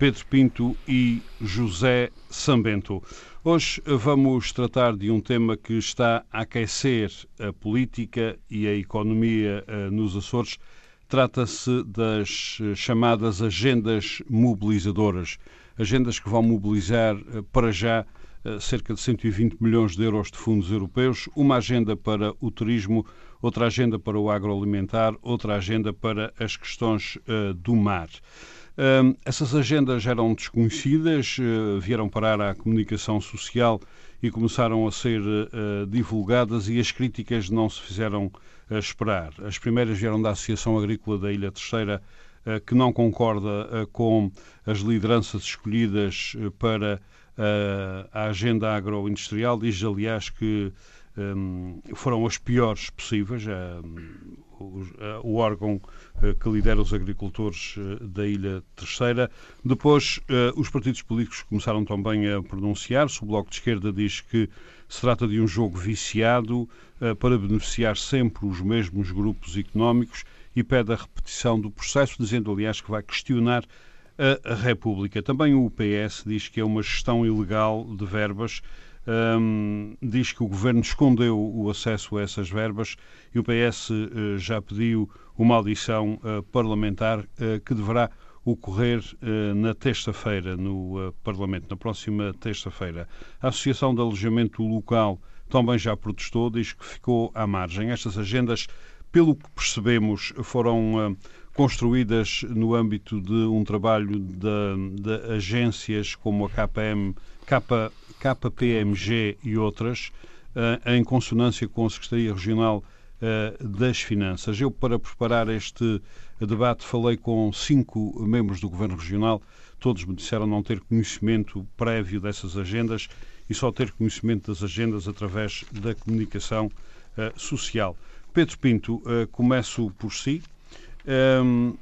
Pedro Pinto e José Sambento. Hoje vamos tratar de um tema que está a aquecer a política e a economia eh, nos Açores. Trata-se das eh, chamadas agendas mobilizadoras. Agendas que vão mobilizar eh, para já cerca de 120 milhões de euros de fundos europeus, uma agenda para o turismo, outra agenda para o agroalimentar, outra agenda para as questões do mar essas agendas eram desconhecidas, uh, vieram parar à comunicação social e começaram a ser uh, divulgadas e as críticas não se fizeram uh, esperar. As primeiras vieram da Associação Agrícola da Ilha Terceira, que não concorda com as lideranças escolhidas para a agenda agroindustrial. Diz, aliás, que um, foram as piores possíveis. O, o órgão eh, que lidera os agricultores eh, da Ilha Terceira. Depois, eh, os partidos políticos começaram também a pronunciar-se. O Bloco de Esquerda diz que se trata de um jogo viciado para beneficiar sempre os mesmos grupos económicos e pede a repetição do processo, dizendo, aliás, que vai questionar a República. Também o PS diz que é uma gestão ilegal de verbas um, diz que o governo escondeu o acesso a essas verbas e o PS uh, eh, já pediu uma audição uh, parlamentar uh, que deverá ocorrer na terça-feira no Parlamento, na próxima terça-feira. A Associação de Alojamento Local também já protestou, diz que ficou à margem. Estas agendas, pelo que percebemos, foram construídas no âmbito de um trabalho de, de agências como a KPM, KPMG e outras, uh, em consonância com a Secretaria Regional uh, das Finanças. Eu, para preparar este debate, falei com cinco membros do Governo Regional, todos me disseram não ter conhecimento prévio dessas agendas e só ter conhecimento das agendas através da comunicação uh, social. Pedro Pinto, começo por si. Um,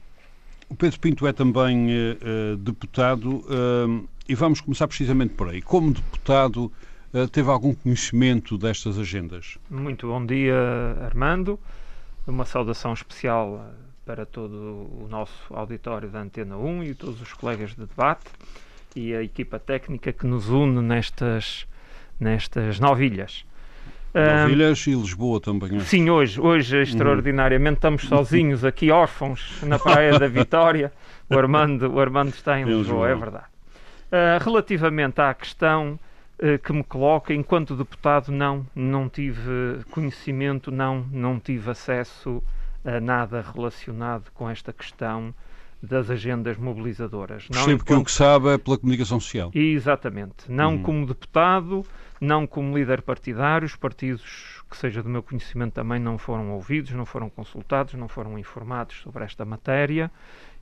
o Pedro Pinto é também uh, deputado uh, e vamos começar precisamente por aí. Como deputado, uh, teve algum conhecimento destas agendas? Muito bom dia, Armando. Uma saudação especial para todo o nosso auditório da Antena 1 e todos os colegas de debate e a equipa técnica que nos une nestas, nestas novilhas. Novilhas um, e Lisboa também. É? Sim, hoje, hoje uhum. extraordinariamente estamos sozinhos aqui, órfãos, na Praia da Vitória. O Armando, o Armando está em Lisboa, é verdade. Uh, relativamente à questão uh, que me coloca, enquanto deputado, não, não tive conhecimento, não, não tive acesso a nada relacionado com esta questão das agendas mobilizadoras. Não Percebo enquanto... que o que sabe é pela comunicação social. Exatamente. Não uhum. como deputado, não como líder partidário, os partidos que seja do meu conhecimento também não foram ouvidos, não foram consultados, não foram informados sobre esta matéria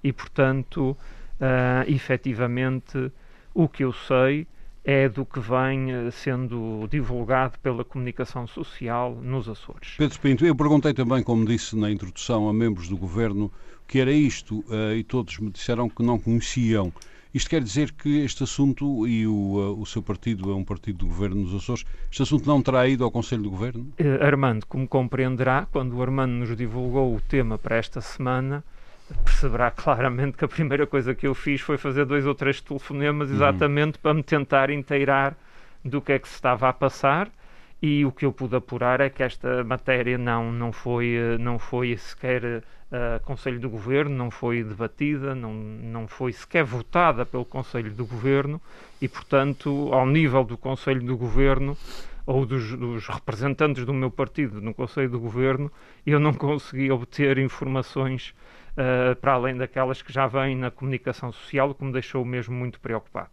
e, portanto, uh, efetivamente, o que eu sei é do que vem uh, sendo divulgado pela comunicação social nos Açores. Pedro Pinto, eu perguntei também, como disse na introdução, a membros do governo o que era isto uh, e todos me disseram que não conheciam. Isto quer dizer que este assunto, e o, o seu partido é um partido do governo nos Açores, este assunto não terá ido ao Conselho do Governo? Armando, como compreenderá, quando o Armando nos divulgou o tema para esta semana, perceberá claramente que a primeira coisa que eu fiz foi fazer dois ou três telefonemas uhum. exatamente uhum. para me tentar inteirar do que é que se estava a passar e o que eu pude apurar é que esta matéria não, não, foi, eh, não foi sequer uh, Conselho do Governo, não foi debatida, não, não foi sequer votada pelo Conselho do Governo e, portanto, ao nível do Conselho do Governo ou dos, dos, representantes do meu partido no Conselho do Governo, eu não consegui obter informações uh, para além daquelas que já vêm na comunicação social, o que me deixou mesmo muito preocupado.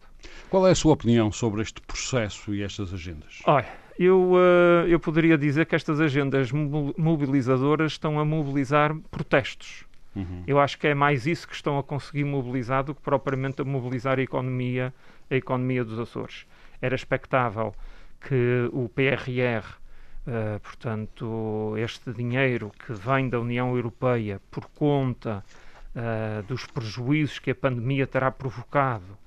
Qual é a sua opinião sobre este processo e estas agendas? Olha, eu, uh, eu poderia dizer que estas agendas mobilizadoras estão a mobilizar protestos. Uhum. Eu acho que é mais isso que estão a conseguir mobilizar do que propriamente a mobilizar a economia, a economia dos Açores. Era expectável que o PRR, uh, portanto, este dinheiro que vem da União Europeia por conta uh, dos prejuízos que a pandemia terá provocado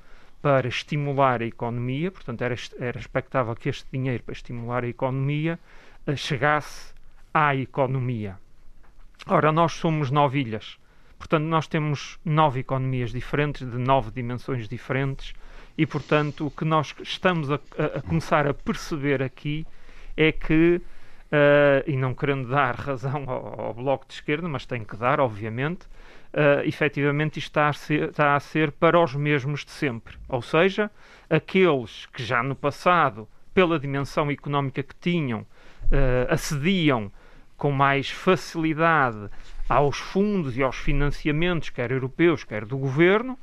para estimular a economia, portanto, era, era expectável que este dinheiro para estimular a economia uh, chegasse à economia. Ora, nós somos nove ilhas, portanto, nós temos nove economias diferentes, de nove dimensões diferentes, e, portanto, o que nós estamos a, a começar a perceber aqui é que, uh, e não querendo dar razão ao, ao, Bloco de Esquerda, mas tem que dar, obviamente, uh, efetivamente isto está a, ser, está a ser para os mesmos de sempre. Ou seja, aqueles que já no passado, pela dimensão económica que tinham, uh, acediam com mais facilidade aos fundos e aos financiamentos, quer europeus, quer do governo,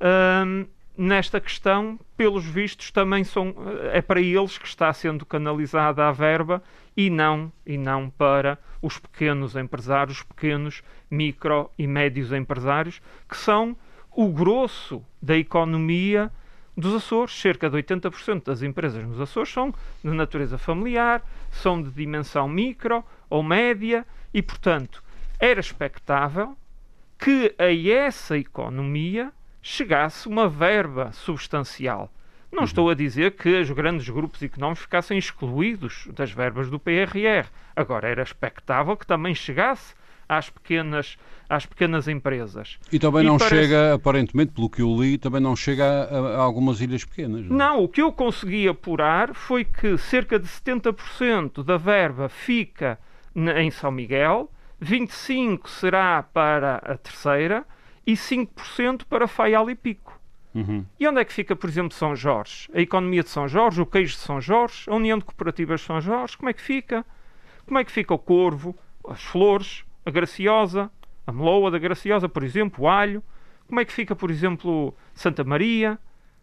uh, nesta questão, pelos vistos, também são, é para eles que está sendo canalizada a verba e não, e não para os pequenos empresários, pequenos, micro e médios empresários, que são o grosso da economia dos Açores. Cerca de 80% das empresas nos Açores são de natureza familiar, são de dimensão micro ou média e, portanto, era expectável que a essa economia chegasse uma verba substancial. Não uhum. estou a dizer que os grandes grupos económicos ficassem excluídos das verbas do PRR. Agora, era expectável que também chegasse às pequenas, às pequenas empresas. E também e não parece... chega, aparentemente, pelo que eu li, também não chega a, a algumas ilhas pequenas. Não? É? não, o que eu consegui apurar foi que cerca de 70% da verba fica em São Miguel, 25% será para a terceira e 5% para Faial e Pico. Uhum. E onde é que fica, por exemplo, São Jorge? A economia de São Jorge, o queijo de São Jorge, a União de Cooperativas de São Jorge, como é que fica? Como é que fica o Corvo, as Flores, a Graciosa, a Meloa da Graciosa, por exemplo, o Alho? Como é que fica, por exemplo, Santa Maria,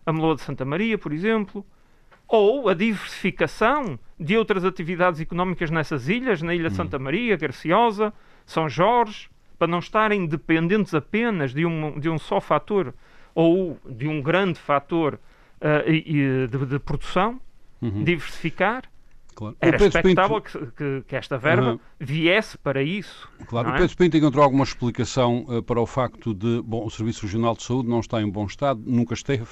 a Meloa de Santa Maria, por exemplo? Ou a diversificação de outras atividades económicas nessas ilhas, na Ilha uhum. Santa Maria, Graciosa, São Jorge, para não estarem dependentes apenas de um, de um só fator ou de um grande fator uh, de, de, produção, uhum. diversificar. Claro. Era expectável Pinto... que, que, que, esta verba uhum. viesse para isso. Claro, o é? Pedro Pinto encontrou alguma explicação uh, para o facto de bom, o Serviço Regional de Saúde não está em bom estado, nunca esteve,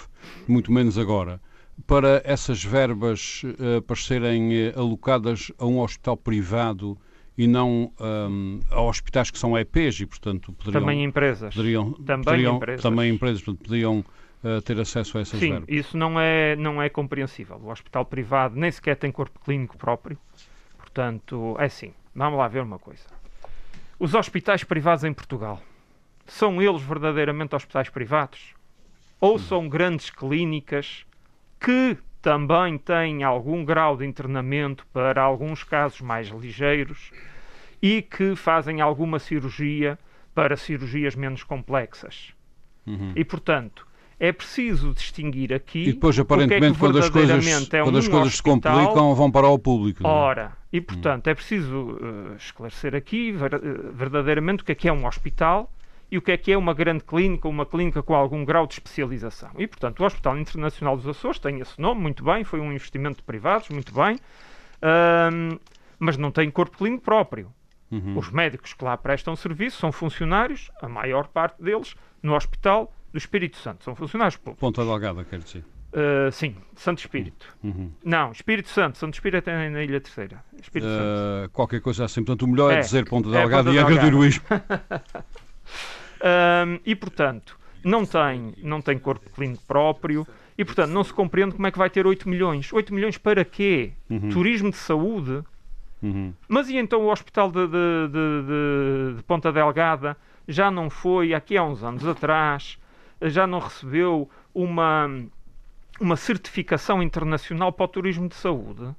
muito menos agora. Para essas verbas uh, para serem alocadas a um hospital privado e não um, a hospitais que são EPs e, portanto, poderiam... Também empresas. Poderiam, também poderiam, empresas. Também empresas, portanto, podiam uh, ter acesso a essas Sim, verbas. isso não é, não é compreensível. O hospital privado nem sequer tem corpo clínico próprio. Portanto, é assim. Vamos lá ver uma coisa. Os hospitais privados em Portugal, são eles verdadeiramente hospitais privados? Ou são grandes clínicas que também tem algum grau de internamento para alguns casos mais ligeiros e que fazem alguma cirurgia para cirurgias menos complexas. Uhum. E, portanto, é preciso distinguir aqui. E depois, aparentemente, é que quando as coisas, é quando um as coisas se complicam, vão para o público. É? Ora, e portanto, é preciso uh, esclarecer aqui verdadeiramente o que é que é um hospital e o que é que é uma grande clínica, uma clínica com algum grau de especialização. E, portanto, o Hospital Internacional dos Açores tem esse nome, muito bem, foi um investimento de privados, muito bem, mas não tem corpo clínico próprio. Uhum. Os médicos que lá prestam serviço são funcionários, a maior parte deles, no Hospital do Espírito Santo. São funcionários públicos. Ponta Delgada, quer dizer. Uh, sim, Santo Espírito. Uhum. Não, Espírito Santo. Santo Espírito é na Ilha Terceira. Uh. Qualquer coisa assim. Portanto, o melhor é, é dizer Ponta Delgada é, e agredir o. Um, e, portanto, não tem, não tem corpo clínico próprio e, portanto, não se compreende como é que vai ter 8 milhões. 8 milhões para quê? Uhum. Turismo de saúde? Uhum. Mas e então o hospital de, de, de, de, Ponta Delgada já não foi, aqui há uns anos atrás, já não recebeu uma, uma certificação internacional para o turismo de saúde?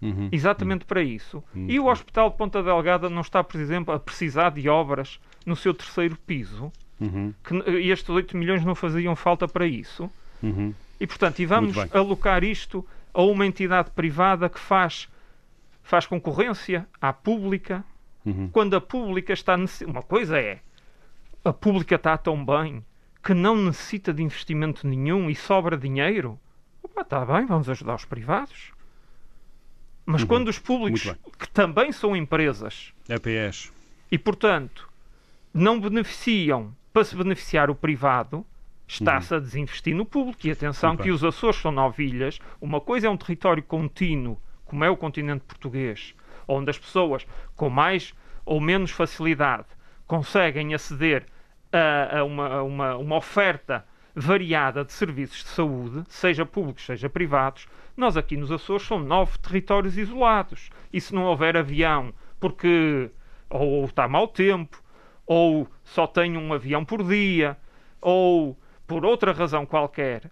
Uhum. Exatamente para isso. E o Hospital de Ponta Delgada não está, por exemplo, a precisar de obras no seu terceiro piso, uhum. que estes 8 milhões não faziam falta para isso. Uhum. E, portanto, e vamos alocar isto a uma entidade privada que faz, faz concorrência à pública, uhum. quando a pública está... Uma coisa é a pública está tão bem que não necessita de investimento nenhum e sobra dinheiro, está bem, vamos ajudar os privados. Mas uhum. quando os públicos, que também são empresas, EPS, e portanto não beneficiam para se beneficiar o privado, está-se uhum. a desinvestir no público. E atenção que os Açores são nove ilhas, uma coisa é um território contínuo, como é o continente português, onde as pessoas com mais ou menos facilidade conseguem aceder a, a, uma, a uma, uma oferta variada de serviços de saúde, seja públicos, seja privados, nós aqui nos Açores são nove territórios isolados. E se não houver avião porque ou está mau tempo, ou só tem um avião por dia, ou por outra razão qualquer,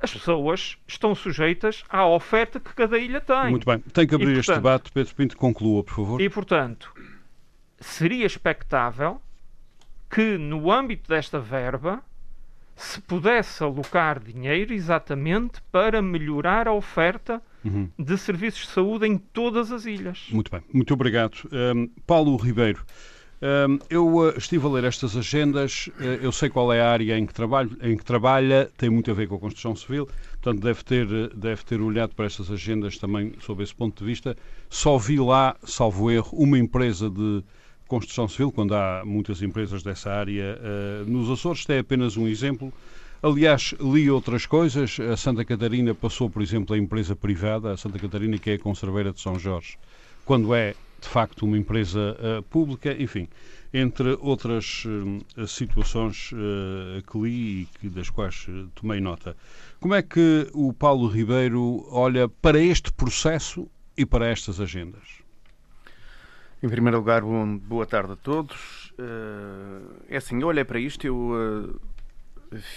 as pessoas estão sujeitas à oferta que cada ilha tem. Muito bem. Tem que abrir e, este debate. Pedro Pinto, conclua, por favor. E, portanto, seria expectável que, no âmbito desta verba, se pudesse alocar dinheiro exatamente para melhorar a oferta uhum. de serviços de saúde em todas as ilhas. Muito bem, muito obrigado. Um, Paulo Ribeiro, eu uh, estive a ler estas agendas, uh, eu sei qual é a área em que, trabalho, em que trabalha, tem muito a ver com a construção civil, portanto deve ter, deve ter olhado para estas agendas também sob esse ponto de vista. Só vi lá, salvo erro, uma empresa de construção civil, quando há muitas empresas dessa área nos Açores. Isto é apenas um exemplo. Aliás, li outras coisas. A Santa Catarina passou, por exemplo, a empresa privada, a Santa Catarina, que é a Conserveira de São Jorge, quando é, de facto, uma empresa uh, pública. Enfim, entre outras uh, situações que li e que, das quais tomei nota. Como é que o Paulo Ribeiro olha para este processo e para estas agendas? Em primeiro lugar, bom, boa tarde a todos. Uh, é assim, eu olhei para isto, eu uh,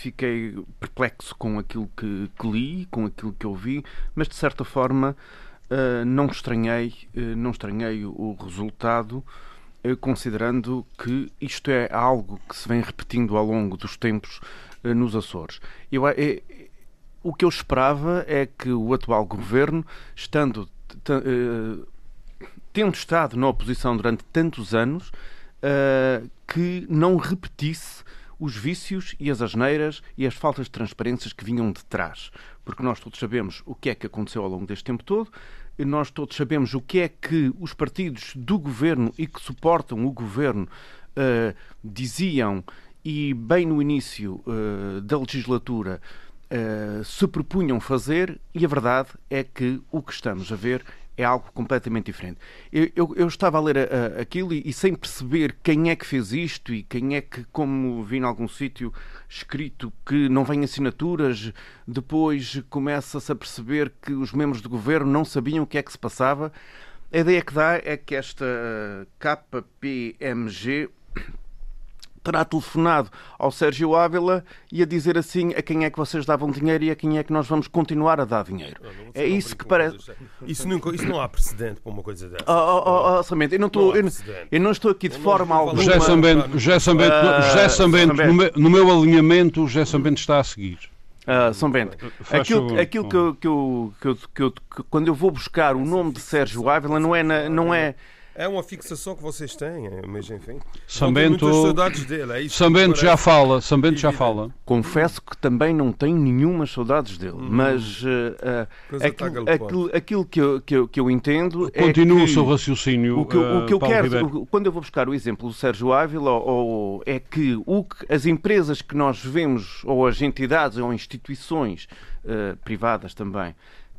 fiquei perplexo com aquilo que, que, li, com aquilo que ouvi, mas de certa forma uh, não estranhei, não estranhei o resultado, considerando que isto é algo que se vem repetindo ao longo dos tempos nos Açores. Eu, é, o que eu esperava é que o atual governo, estando tendo estado na oposição durante tantos anos, que não repetisse os vícios e as asneiras e as faltas de transparências que vinham de trás. Porque nós todos sabemos o que é que aconteceu ao longo deste tempo todo, nós todos sabemos o que é que os partidos do governo e que suportam o governo uh, diziam e bem no início uh, da legislatura uh, se propunham fazer, e a verdade é que o que estamos a ver é algo completamente diferente. Eu, eu, eu estava a ler a, a, aquilo e, e, sem perceber quem é que fez isto e quem é que, como vi em algum sítio escrito, que não vem assinaturas, depois começa-se a perceber que os membros do governo não sabiam o que é que se passava. A ideia que dá é que esta KPMG terá telefonado ao Sérgio Ávila e a dizer assim a quem é que vocês davam dinheiro e a quem é que nós vamos continuar a dar dinheiro. Não, não, é isso que parece. Isso, nunca, isso não há precedente para uma coisa dessa. Oh, oh, oh, oh Samento, eu não estou, eu, eu, não estou aqui de não, forma alguma. José Sambento, José Sambento, uh, José Sambento, no, meu, no meu alinhamento, o José Sambento está a seguir. Uh, São Bento, aquilo, aquilo que, eu, que, eu, que, eu, que, eu, que, quando eu vou buscar o nome de Sérgio Ávila não é, na, não é é uma fixação que vocês têm, mas enfim. Sambento, saudades dele. É Sambento já fala, Sambento já fala. Confesso que também não tenho nenhuma saudades dele, uhum. mas uh, uh, aquilo, aquilo, aquilo, que, eu, que, eu, que eu entendo é Continua o seu raciocínio. O que, o que eu quero, quando eu vou buscar o exemplo do Sérgio Ávila, ou, é que, o que as empresas que nós vemos, ou as entidades ou instituições uh, privadas também,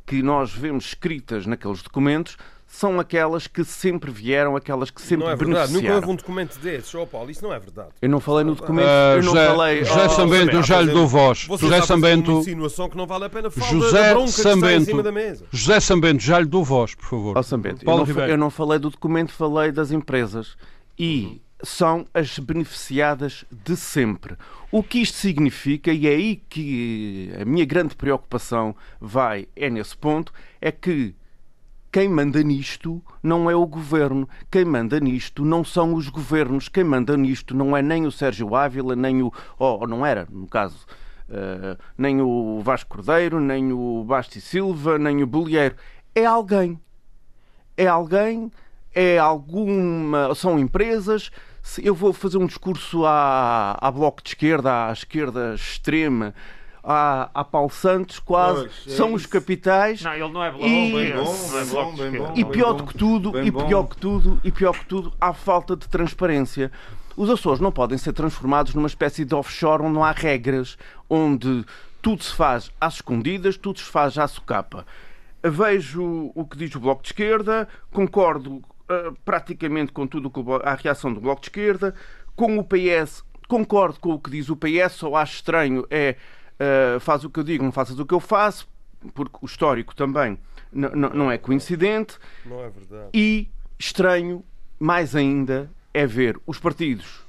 que nós vemos escritas naqueles documentos são aquelas que sempre vieram, aquelas que sempre Não é verdade, nunca houve um documento desses, oh Paulo, isso não é verdade. Eu não falei no documento, uh, eu não José, falei... José oh, Sambento, eu já lhe dou voz. Você José Sambento... uma insinuação que não vale a pena falar José da Sambento, em da mesa. José Sambento, já lhe dou voz, por favor. Oh, Sambento, Paulo eu, não, eu não falei do documento, falei das empresas. E... São as beneficiadas de sempre. O que isto significa, e é aí que a minha grande preocupação vai, é nesse ponto, é que quem manda nisto não é o governo, quem manda nisto não são os governos, quem manda nisto não é nem o Sérgio Ávila, nem o. ou não era, no caso. Uh, nem o Vasco Cordeiro, nem o Basti Silva, nem o Bolieiro. É alguém. É alguém, é alguma. são empresas, se eu vou fazer um discurso à, à bloco de esquerda, à esquerda extrema, à, à Paulo Santos, quase pois, é são isso. os capitais. Não, ele não é bloco. E, bem bom, bem bom, bem bom, e pior do que tudo, e pior que tudo, e pior que tudo, há falta de transparência. Os Açores não podem ser transformados numa espécie de offshore onde não há regras, onde tudo se faz às escondidas, tudo se faz à socapa. Vejo o que diz o Bloco de Esquerda, concordo uh, praticamente com tudo que a reação do Bloco de Esquerda, com o PS, concordo com o que diz o PS, só acho estranho é uh, faz o que eu digo, não faças o que eu faço, porque o histórico também não é coincidente. Não é verdade. E estranho, mais ainda, é ver os partidos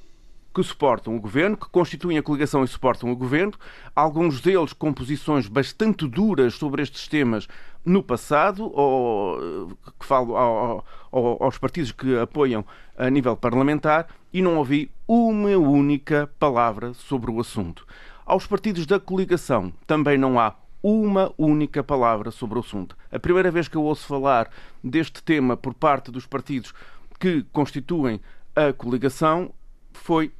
que suportam o governo, que constituem a coligação e suportam o governo, alguns deles com posições bastante duras sobre estes temas no passado, ou que falo ao, ao, aos partidos que apoiam a nível parlamentar, e não ouvi uma única palavra sobre o assunto. Aos partidos da coligação também não há uma única palavra sobre o assunto. A primeira vez que eu ouço falar deste tema por parte dos partidos que constituem a coligação foi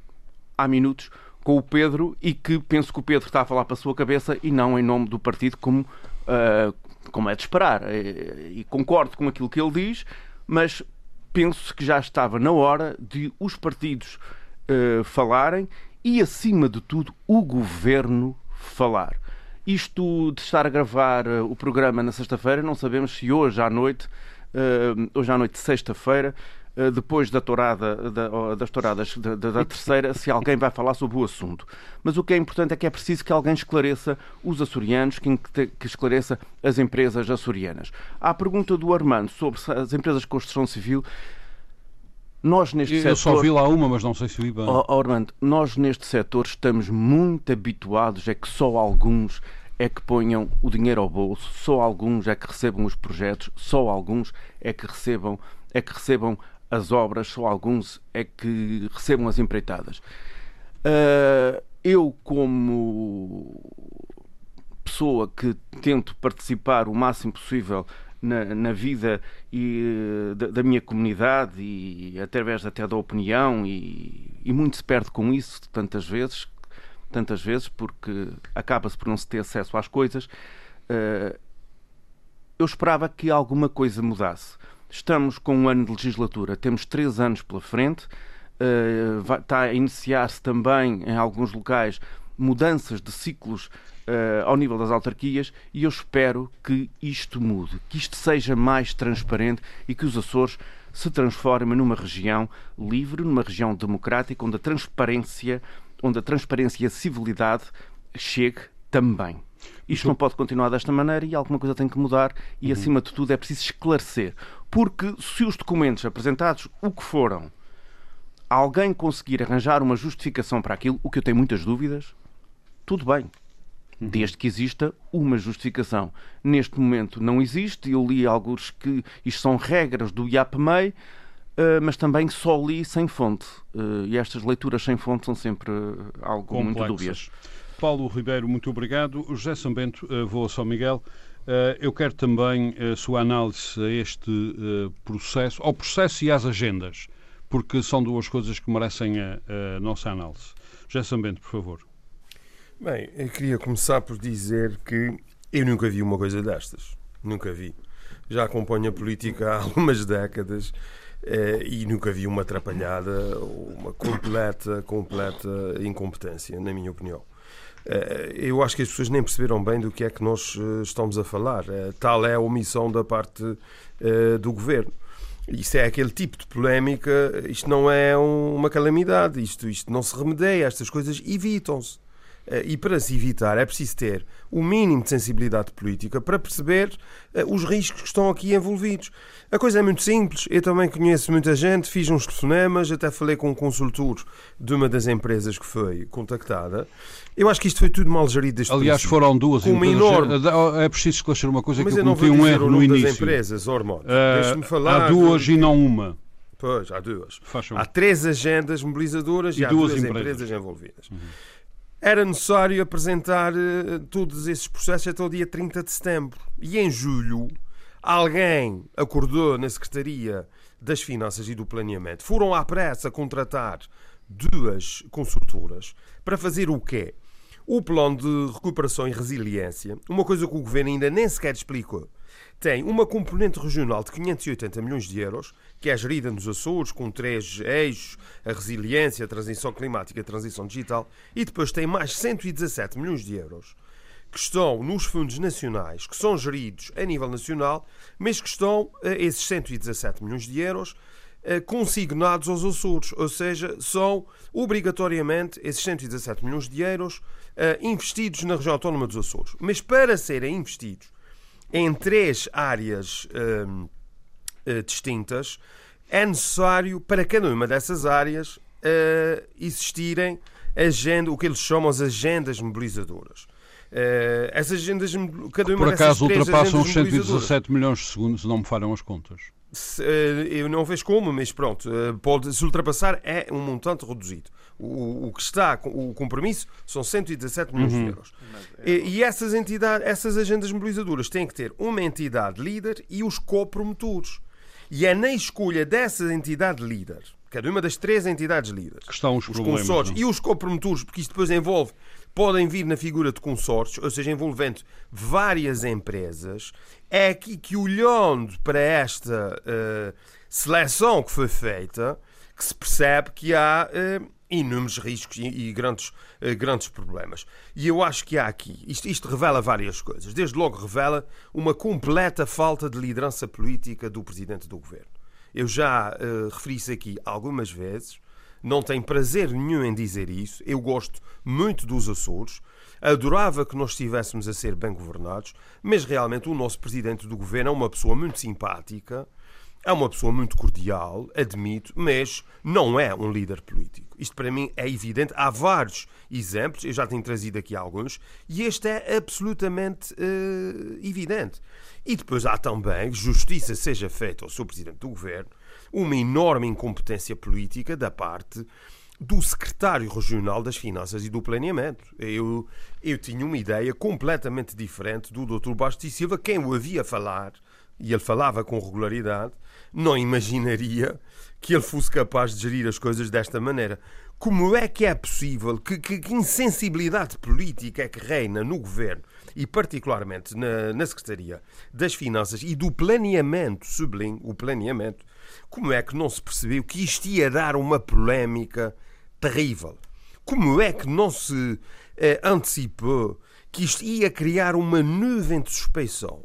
há minutos com o Pedro e que penso que o Pedro está a falar para a sua cabeça e não em nome do partido, como, uh, como é de esperar. E, e concordo com aquilo que ele diz, mas penso que já estava na hora de os partidos uh, falarem e, acima de tudo, o governo falar. Isto de estar a gravar uh, o programa na sexta-feira, não sabemos se hoje à noite, hoje à noite de sexta-feira, eh, depois da tourada, da, das touradas da, da, terceira, se alguém vai falar sobre o assunto. Mas o que é importante é que é preciso que alguém esclareça os açorianos, que, que esclareça as empresas açorianas. À pergunta do Armando sobre as empresas de construção civil, nós neste Eu setor... só vi lá uma, mas não sei se vi bem. Oh, oh, Armando, nós neste setor estamos muito habituados, é que só alguns é que ponham o dinheiro ao bolso, só alguns é que recebam os projetos, só alguns é que recebam, é que recebam as obras, só alguns é que recebam as empreitadas. Uh, eu, como pessoa que tento participar o máximo possível na, na vida e, da, da, minha comunidade e através até da opinião e, e muito se perde com isso tantas vezes, tantas vezes porque acaba-se por não se ter acesso às coisas. Uh, eu esperava que alguma coisa mudasse. Estamos com um ano de legislatura, temos três anos pela frente, uh, vai, está a iniciar-se também em alguns locais mudanças de ciclos uh, ao nível das autarquias e eu espero que isto mude, que isto seja mais transparente e que os Açores se transformem numa região livre, numa região democrática, onde a transparência, onde a transparência e a civilidade chegue também. Isto não pode continuar desta maneira e alguma coisa tem que mudar e, uhum. acima de tudo, é preciso esclarecer. Porque se os documentos apresentados, o que foram, alguém conseguir arranjar uma justificação para aquilo, o que eu tenho muitas dúvidas, tudo bem. Desde que exista uma justificação. Neste momento não existe. Eu li alguns que isto são regras do IAPMEI, Uh, mas também só li sem fonte. Uh, e estas leituras sem fonte são sempre algo Complexas. muito dúbias. Paulo Ribeiro, muito obrigado. José Sambento, vou a São Miguel. Eu quero também a sua análise a este processo, ao processo e às agendas, porque são duas coisas que merecem a, a nossa análise. José Sambento, por favor. Bem, eu queria começar por dizer que eu nunca vi uma coisa destas. Nunca vi. Já acompanho a política há algumas décadas e nunca vi uma atrapalhada, uma completa, completa incompetência, na minha opinião. Eh, eu acho que as pessoas nem perceberam bem do que é que nós eh, estamos a falar. Eh, tal é a omissão da parte do governo. Isto é aquele tipo de polémica, isto não é uma calamidade, isto, isto não se remedeia, estas coisas evitam-se. E para se evitar é preciso ter o mínimo de sensibilidade política para perceber os riscos que estão aqui envolvidos. A coisa é muito simples. Eu também conheço muita gente, fiz uns telefonemas, até falei com um consultor de uma das empresas que foi contactada. Eu acho que isto foi tudo mal gerido desde Aliás, foram duas com empresas. Enorme... É preciso esclarecer uma coisa Mas que eu, eu cometi um erro no início. Das empresas, Ormond. Uh, falar. Há duas e não uma. Pois, há duas. Há três agendas mobilizadoras e, e há duas, duas empresas. empresas envolvidas. Uhum. Era necessário apresentar uh, todos esses processos até o dia 30 de setembro. E em julho alguém acordou na Secretaria das Finanças e do Planeamento foram à pressa contratar duas consultoras para fazer o quê? O plano de recuperação e resiliência, uma coisa que o governo ainda nem sequer explicou, tem uma componente regional de 580 milhões de euros, que é gerida nos Açores, com três eixos: a resiliência, a transição climática e a transição digital, e depois tem mais 117 milhões de euros que estão nos fundos nacionais, que são geridos a nível nacional, mas que estão, eh, esses 117 milhões de euros, eh, consignados aos Açores, ou seja, são obrigatoriamente esses 117 milhões de euros eh, investidos na região autónoma dos Açores. Mas para serem investidos em três áreas distintas, é necessário, para cada uma dessas áreas, existirem agenda, o que eles chamam as agendas mobilizadoras. Uh, essas agendas, cada uma Por acaso ultrapassam os 117 milhões de segundos, se não me falham as contas. Se, uh, eu não vejo como, mas pronto, uh, pode, se ultrapassar é um montante reduzido. O, o, que está, o compromisso, são 117 milhões uhum. de euros. É... E, e, essas entidades, essas agendas mobilizadoras têm que ter uma entidade líder e os copromotores. E é na escolha dessa entidade líder, cada uma das três entidades líderes, que estão os, os consórcios não? e os copromotores, porque isto depois envolve podem vir na figura de consórcios, ou seja, envolvendo várias empresas, é aqui que, olhando para esta uh, seleção que foi feita, que se percebe que há uh, inúmeros riscos e, e grandes, uh, grandes problemas. E eu acho que há aqui, isto, isto revela várias coisas. Desde logo revela uma completa falta de liderança política do Presidente do Governo. Eu já referi isso aqui algumas vezes não tenho prazer nenhum em dizer isso. Eu gosto muito dos Açores, adorava que nós estivéssemos a ser bem governados, mas realmente o nosso presidente do governo é uma pessoa muito simpática, é uma pessoa muito cordial, admito, mas não é um líder político. Isto para mim é evidente. Há vários exemplos, eu já tenho trazido aqui alguns, e este é absolutamente uh, evidente. E depois há também, justiça seja feita ao seu presidente do governo, uma enorme incompetência política da parte do secretário regional das Finanças e do Planeamento. Eu, eu tinha uma ideia completamente diferente do Dr. Bastos Silva, quem o havia falar, e ele falava com regularidade, não imaginaria que ele fosse capaz de gerir as coisas desta maneira. Como é que é possível que, que, que insensibilidade política é que reina no governo e particularmente na, na Secretaria das Finanças e do Planeamento, sublinho, o planeamento, como é que não se percebeu que isto ia dar uma polémica terrível? Como é que não se eh, antecipou que isto ia criar uma nuvem de suspeição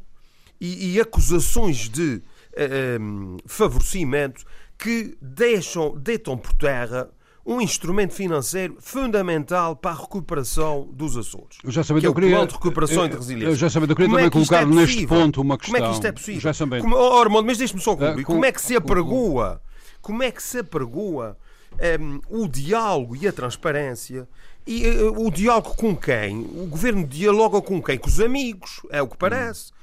e, e acusações de eh, eh favorecimento que deixam, deitam por terra um instrumento financeiro fundamental para a recuperação dos Açores. Eu já sabia, que é eu queria, plano de recuperação eu, e de resiliência. Eu já sabia, eu queria como também é colocar é neste ponto uma questão. Como é que isto é possível? Já sabia. Como, oh, Armando, mas deixe-me só concluir. Uh, com, como é que se apregoa, como é que se apregoa um, o diálogo e a transparência e uh, o diálogo com quem? O governo dialoga com quem? Com os amigos, é o que parece. Eh,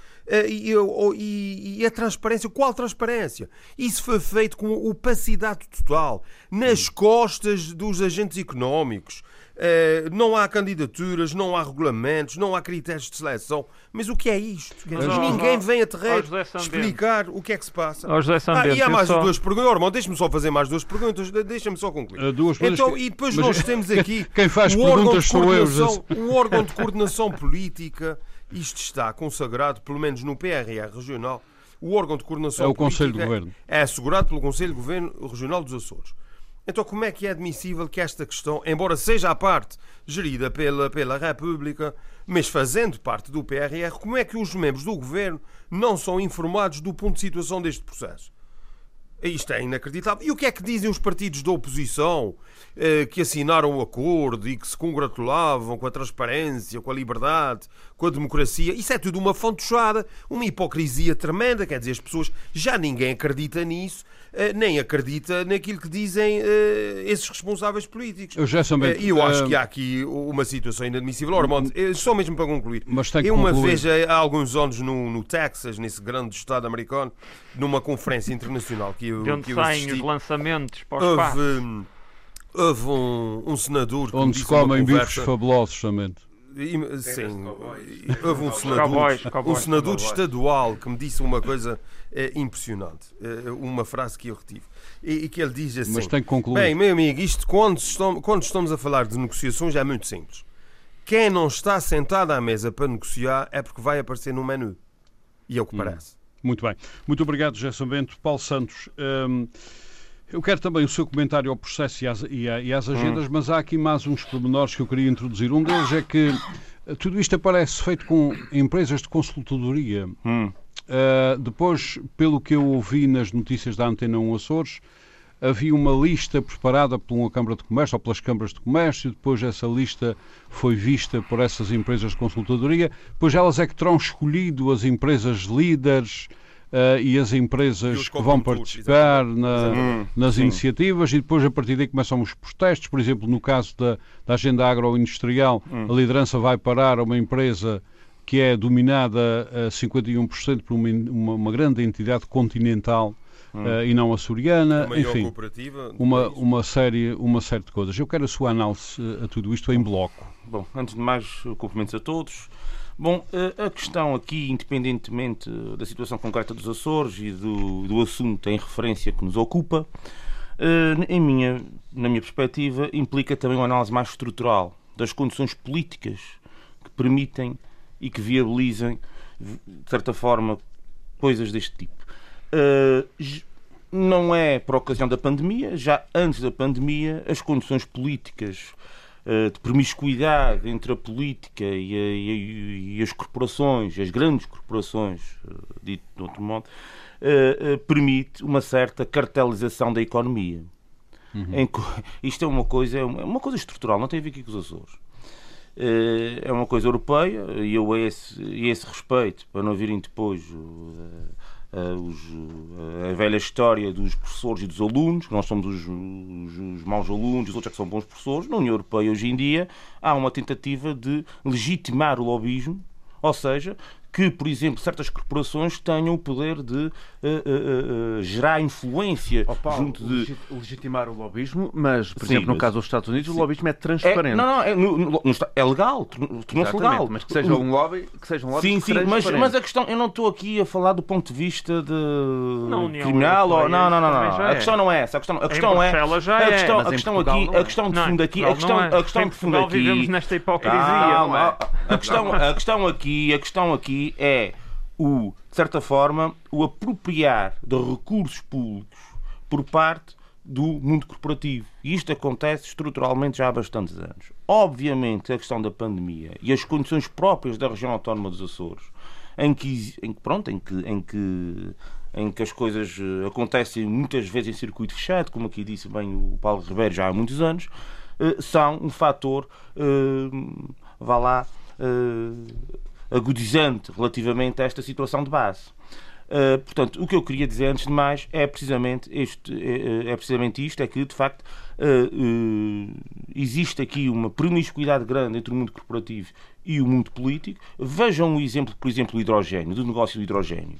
e, e, e, a transparência, qual transparência? Isso foi feito com opacidade total, nas costas dos agentes económicos. Uh, não há candidaturas, não há regulamentos, não há critérios de seleção. Mas o que é isto? Mas, ninguém vem a terreiro explicar o que é que se passa. Oh, ah, e há mais só... duas perguntas. Oh, irmão, deixa-me só fazer mais duas perguntas. Deixa-me só concluir. Uh, duas então, que... E depois mas... nós temos aqui Quem faz o perguntas sou eu. O órgão de coordenação política isto está consagrado, pelo menos no PRR regional, o órgão de coordenação é o Conselho de Governo. É assegurado pelo Conselho de Governo Regional dos Açores. Então, como é que é admissível que esta questão, embora seja a parte gerida pela, pela República, mas fazendo parte do PRR, como é que os membros do governo não são informados do ponto de situação deste processo? Isto é inacreditável. E o que é que dizem os partidos da oposição eh, que assinaram o acordo e que se congratulavam com a transparência, com a liberdade, com a democracia? Isso é tudo uma fontochada, uma hipocrisia tremenda. Quer dizer, as pessoas já ninguém acredita nisso, nem acredita naquilo que dizem eh, esses responsáveis políticos. Eu já também, E eu acho que há aqui uma situação inadmissível. Ora, só mesmo para concluir. Mas tem que eu uma concluir. vez, há alguns anos, no, no Texas, nesse grande estado americano, numa conferência internacional que eu, de onde que eu saem assisti, os lançamentos para o espaço. Houve, houve um, um senador que Onde se comem bifes fabulosos, somente. Sim, houve um senador, Cowboys, cowboys, um senador cowboys. estadual que me disse uma coisa eh, impressionante, eh, uma frase que eu retive, e, e que ele diz assim: Mas tem que concluir. Bem, meu amigo, isto quando estamos, quando estamos a falar de negociações é muito simples. Quem não está sentado à mesa para negociar é porque vai aparecer no menu. E é o que parece. Muito bem. Muito obrigado, Gerson Bento. Paulo Santos, hum, eu quero também o seu comentário ao processo e às, e a- e às agendas, mas há aqui mais uns pormenores que eu queria introduzir. Um deles é que eh, tudo isto aparece feito com empresas de consultadoria. Hum. Uh, depois, pelo que eu ouvi nas notícias da Antena 1 Açores, havia uma lista preparada por uma Câmara de Comércio ou pelas câmaras de comércio, depois essa lista foi vista por essas empresas de consultadoria, depois elas é que terão escolhido as empresas líderes uh, e as E empresas os que vão participar na- nas sim. iniciativas e depois a partir daí começam os protestos, por exemplo, no caso da, da agenda agroindustrial, Hum. a liderança vai parar a uma empresa que é dominada a 51% por uma, uma, uma grande entidade continental Hum. eh, e não açoriana, A maior enfim, uma, uma, série, uma série de coisas. Eu quero a sua análise eh, a tudo isto em bloco. Bom, antes de mais, cumprimentos a todos. Bom, eh, a questão aqui, independentemente da situação concreta dos Açores e do, do assunto em referência que nos ocupa, eh, em minha, na minha perspectiva, implica também uma análise mais estrutural das condições políticas que permitem e que viabilizem, de certa forma, coisas deste tipo. Eh, não é por ocasião da pandemia, já antes da pandemia, as condições políticas eh, de promiscuidade entre a política e, a- e a- e as corporações, as grandes corporações, eh, dito de outro modo, eh, eh, permite uma certa cartelização da economia. Co- isto é uma coisa, é uma, é uma coisa estrutural, não tem a ver aqui com os Açores. Eh, É uma coisa europeia e eu a esse, a esse respeito, para não virem depois eh, eh, os, a velha história dos professores e dos alunos, que nós somos os, os- os maus alunos, os outros é que são bons professores, na União Europeia hoje em dia há uma tentativa de legitimar o lobismo, ou seja, que, por exemplo, certas corporações tenham o poder de eh, eh, eh, gerar influência Ó, Paulo, junto de. legi- legitimar o lobismo, mas, por Sim, exemplo, no mas- caso dos Estados Unidos, Sim. o lobismo é É, transparente. não, não, é, no- no- no- é legal, tornou- tornou-se legal. Mas que seja um lobby, que seja um lobby Sim, sim, mas, mas a questão, eu não estou aqui a falar do ponto de vista de União criminal ou não, não, não, não. A é. questão não é essa, a questão, a Em questão é a é, questão, a questão aqui, não é. a questão de Não, fundo aqui, a questão, não é. a questão de fundo aqui. vivemos nesta hipocrisia. Não é? a- a questão, a questão aqui, a questão aqui é o, de certa forma, o apropriar de recursos públicos por parte do mundo corporativo. E isto acontece estruturalmente já há bastantes anos. Obviamente, a questão da pandemia e as condições próprias da região autónoma dos Açores, em que, em pronto, em que, em que em que as coisas eh, acontecem muitas vezes em circuito fechado, como aqui disse bem o Paulo Ribeiro já há muitos anos, eh, são um fator, eh, vá lá, agudizante relativamente a esta situação de base. Uh, portanto, o que eu queria dizer antes de mais é precisamente, este, é, é precisamente isto: é que de facto uh, uh, existe aqui uma promiscuidade grande entre o mundo corporativo e o mundo político. Vejam o exemplo, por exemplo, do hidrogênio, do negócio do hidrogênio.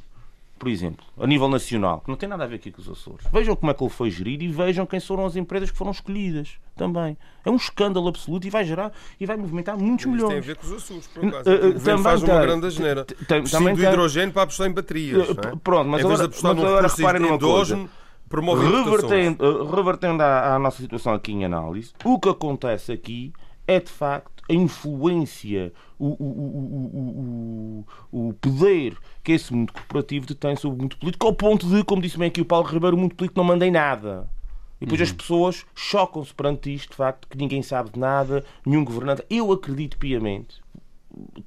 Por exemplo, a nível nacional, que não tem nada a ver aqui com os Açores. Vejam como é que ele foi gerido e vejam quem foram as empresas que foram escolhidas também. É um escândalo absoluto e vai gerar e vai movimentar muitos Isto tem a milhões. ver com os Açores, por acaso. uh, governo também faz uma grande asneira. Também do hidrogênio para apostar em baterias. Não é? pronto, mas agora- mas agora reparem numa importações. Revertendo, uh, revertendo à, à nossa situação aqui em análise, o que acontece aqui é de facto a influência, o, o, o, o, poder que esse mundo corporativo detém sobre o mundo político, ao ponto de, como disse bem aqui o Paulo Ribeiro, o mundo político não manda em nada. E depois as pessoas chocam-se perante isto, de facto, que ninguém sabe de nada, nenhum governante. Eu acredito piamente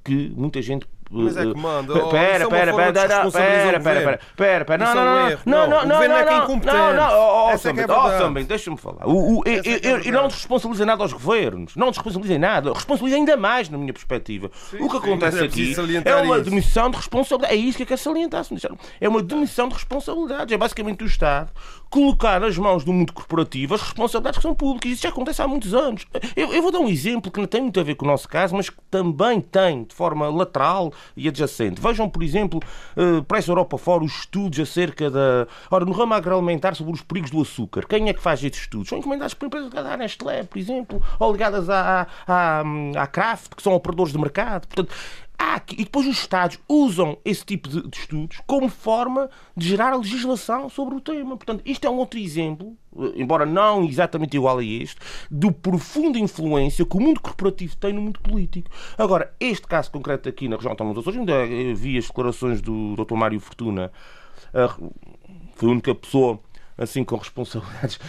que muita gente. Mas é que manda. Pera, é pera, pera, pera, pera, pera, pera, pera, não, é um não, erro. não, Não, não, não, é é não, não, não, é é. Sambento, deixa-me falar. E, é é verdade. não responsabiliza nada aos governos, não responsabiliza nada, responsabiliza ainda mais, na minha perspectiva. o que acontece é aqui é salientar uma demissão de responsabilidade. É isso que eu quero salientar, se me disseram. É uma demissão de responsabilidades. É basicamente o Estado colocar nas mãos do mundo corporativo as responsabilidades que são públicas. Isso já acontece há muitos anos. Eu, eu vou dar um exemplo que não tem muito a ver com o nosso caso, mas que também tem, de forma lateral, e adjacente. Vejam, por exemplo, uh, para essa Europa fora, os estudos acerca da. Ora, no ramo agroalimentar sobre os perigos do açúcar. Quem é que faz estes estudos? São encomendados por empresas ligadas à Nestlé, por exemplo, ou ligadas à, à, à Kraft, que são operadores de mercado. Portanto, e depois os Estados usam esse tipo de, de, estudos como forma de gerar legislação sobre o tema. Portanto, isto é um outro exemplo, eh, embora não exatamente igual a este, de profunda influência que o mundo corporativo tem no mundo político. Agora, este caso concreto aqui na região autónoma dos Açores, ainda vi as declarações do Dr. Mário Fortuna, foi a única pessoa assim com responsabilidades,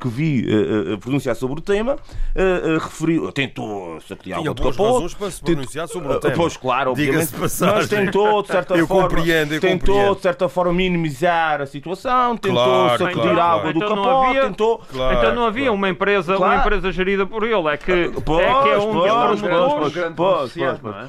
que vi uh, uh, pronunciar sobre o tema, uh, referiu, tentou sacudir algo de capô. para se pronunciar sobre o tema. Pois, claro, obviamente, mas tentou, de certa eu forma, compreendo, eu tentou, compreendo. de certa forma, minimizar a situação, tentou Claro, sacudir claro, água claro. do Então não capô, havia- tentou... Claro, então não havia claro. uma empresa, Claro. uma empresa gerida por ele, é que, Pois, é, que é um pois, pois, pois, pois, pois,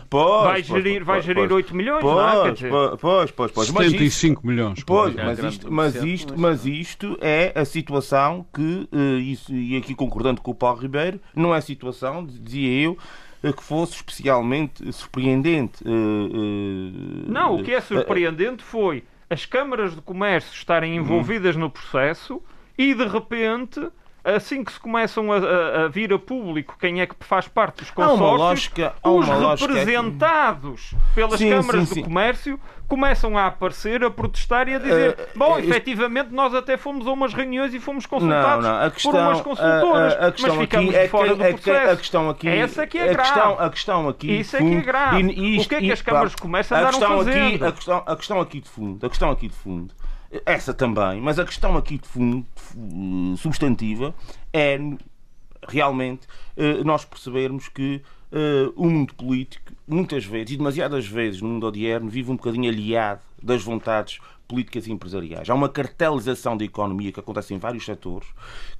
pois, vai pois, gerir, vai pois, gerir pois. 8 milhões, não é? Pois, pois, pois, pois, pois. Mas isto- 75 milhões. Pois, correto. mas isto, mas, beneficiário, isto, mas- mas isto é a situação que, eh, isso, e aqui concordando com o Paulo Ribeiro, não é a situação, dizia eu, eh, que fosse especialmente surpreendente. eh, Não, o que é surpreendente foi as câmaras de comércio estarem envolvidas no processo e de repente, assim que se começam a, a- a vir a público quem é que faz parte dos consórcios, lógica- os uma lógica- representados pelas Sim, câmaras sim, de sim. comércio começam a aparecer, a protestar e a dizer: Eh, Bom, eh, isto- efetivamente nós até fomos a umas reuniões e fomos Não, consultados não, por questão, umas consultoras, a, a, a questão mas ficamos aqui é fora que, do é processo. a questão aqui, Essa é que é a grave. questão, a questão aqui Isso é que é grave. e- e O que é que as câmaras comércio a aqui, fazendo? a questão, a questão aqui de fundo, a questão aqui de fundo, essa também, mas a questão aqui de fundo, eh, substantiva, é realmente eh, nós percebermos que eh, o mundo político, muitas vezes, e demasiadas vezes no mundo odierno, vive um bocadinho aliado das vontades políticas e empresariais. Há uma cartelização da economia que acontece em vários setores,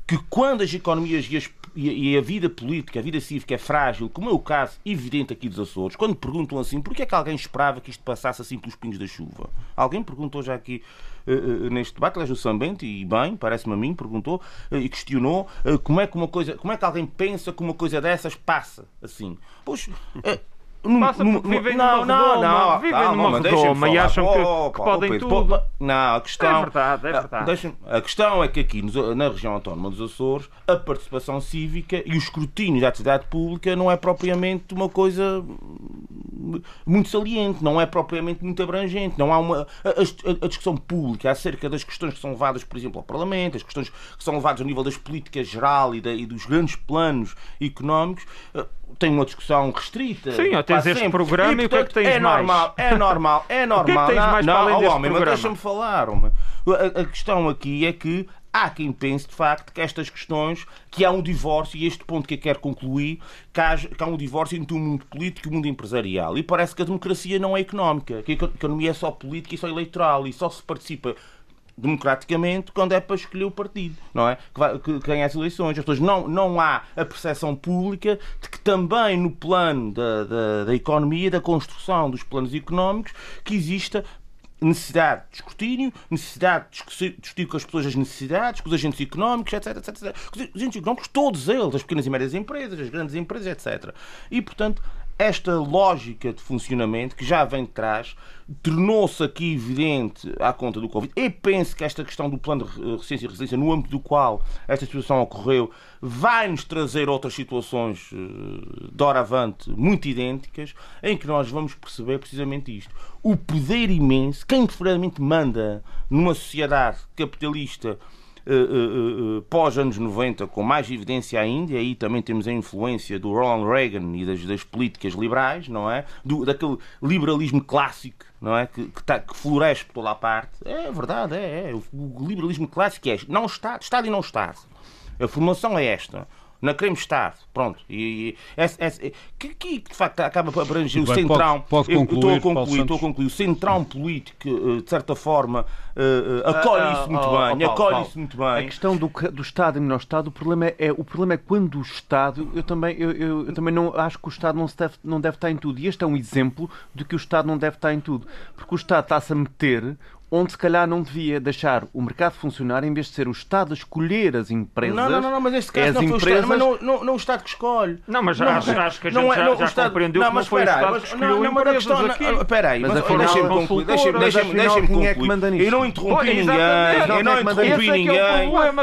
que quando as economias e, as- e a- vida política, a vida cívica é frágil, como é o caso evidente aqui dos Açores, quando perguntam assim, porquê é que alguém esperava que isto passasse assim pelos pingos da chuva? Alguém perguntou já aqui neste debate, aliás, o Sambente, e bem, parece-me a mim, perguntou eh, e questionou eh, como é que uma coisa, como é que alguém pensa que uma coisa dessas passa assim. Pois, eh, num- Passa num- vivem não, numa não, não, vivem calma, numa redoma e acham que- Oh, que podem Pedro, tudo. Não, a questão. É verdade, é verdade. Deixa-me- a questão é que aqui na região autónoma dos Açores a participação cívica e o escrutínio da atividade pública não é propriamente uma coisa muito saliente, não é propriamente muito abrangente. Não há uma a, a- a discussão pública acerca das questões que são levadas, por exemplo, ao Parlamento, as questões que são levadas ao nível das políticas geral e, da- e dos grandes planos económicos. Tem uma discussão restrita. Sim, ó, tens este programa e o que é que portanto, tens é mais? normal, é normal, é normal. tens não, mais não, para além deste homem, mas programa? deixa-me falar. homem. A, a questão aqui é que há quem pense, de facto, que estas questões, que há um divórcio, e este ponto que eu quero concluir, que há, que há um divórcio entre o mundo político e o mundo empresarial. E parece que a democracia não é económica, que a economia é só política e só eleitoral, e só se participa democraticamente quando é para escolher o partido, não é? Que, vai, que ganha as eleições. As pessoas não, não há a percepção pública de que também no plano da, da, da economia, da construção dos planos económicos, que exista necessidade de escrutínio, necessidade de discutir, com as pessoas as necessidades, com os agentes económicos, etc, etc, etc. Os agentes económicos, todos eles, as pequenas e médias empresas, as grandes empresas, etc. E, portanto, esta lógica de funcionamento que já vem de trás tornou-se aqui evidente à conta do Covid. Eu penso que esta questão do plano de resistência e resiliência, no âmbito do qual esta situação ocorreu, vai-nos trazer outras situações eh, de avante muito idênticas, em que nós vamos perceber precisamente isto. O poder imenso, quem verdadeiramente manda numa sociedade capitalista eh, eh, eh, pós anos 90 com mais evidência ainda, e aí também temos a influência do Ronald Reagan e das, das políticas liberais, não é? Do, daquele liberalismo clássico, não é? Que, que, tá- que floresce por toda a parte. É verdade, é, é. O, o liberalismo clássico é não Estado, Estado e não Estado. A formação é esta. Não queremos Estado. Pronto. E, e esse- esse- que, que, de facto acaba por abranger o centrão. pode- pode Eu concluir, estou a concluir, estou a concluir. O centrão político, eh, de certa forma, eh, acolhe Ah, isso ah, muito oh, bem. oh, Paulo, acolhe isso muito A bem. questão do, do Estado e menor Estado, o problema é, é- o problema é quando o Estado, eu também, eu, eu- eu também não acho que o Estado não, se deve, não deve estar em tudo. E este é um exemplo de que o Estado não deve estar em tudo. Porque o Estado está-se a meter onde se calhar não devia deixar o mercado funcionar em vez de ser o Estado a escolher as empresas. Não, não, não, não mas neste caso é não foi empresas... o Estado, mas não, não, não o Estado que escolhe. Não, mas já, acho, acho que a gente não é- já, não, já o Estado- compreendeu não, que não foi o Estado mas- que escolheu não, não, mas a empresas questão- aqui. não, Espera aí, Mas mas afinal, deixem-me concluir. Deixem-me mas deixem-me- afinal, deixem-me quem é que concluir. Eu não interrompi ninguém. Eu não é interrompi é é ninguém.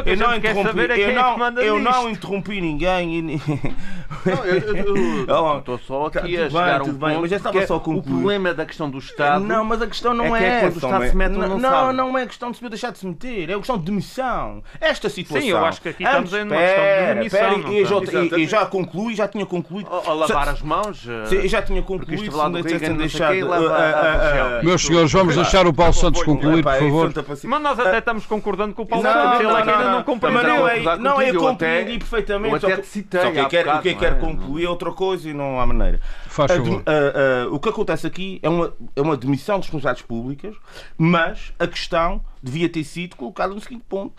Eu não interrompi. é Eu é não- não interrompi ninguém. Não, Estou só aqui a bem, chegar um ponto mas já estava que é O concluir. problema da questão do Estado Não, mas a questão não é é, é quando o essa, Estado se mete não, não não, sabe. não é questão de se deixar de se meter, é questão de demissão. Esta situação. eu acho que aqui estamos Antes, em uma questão de demissão, e, já, e- e já concluí, já tinha concluído. Ou, ou lavar as mãos. eh, Sim, eu já tinha concluído, isto se lá do Reagan, deixar ah, ah, ah, Meus senhores, vamos deixar o Paulo Santos concluir, por é favor. Mas nós até estamos concordando com o Paulo Santos, ele não, é ainda não, compreendeu. não é, não, eu compreendi perfeitamente. só até que- te citei o que eu quero é? concluir é outra coisa e não há maneira. Faz favor. o que acontece aqui é uma, é uma demissão de responsabilidades públicas, mas a questão devia ter sido colocada no seguinte ponto.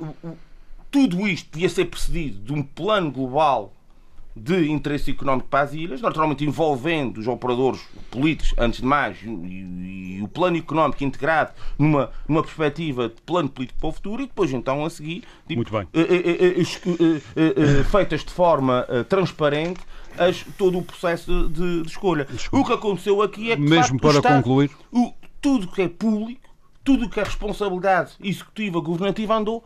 O- o- tudo isto devia ser precedido de um plano global de interesse económico para as ilhas, naturalmente envolvendo os operadores políticos, antes de mais, e, e- o plano económico integrado numa, numa perspectiva de plano político para o futuro, e depois, então, a seguir, tipo, feitas de forma eh, transparente as- todo o processo de, de escolha. O que aconteceu aqui é que, Mesmo facto, para Estado- concluir, o- tudo que é público, tudo que é responsabilidade executiva, governativa, andou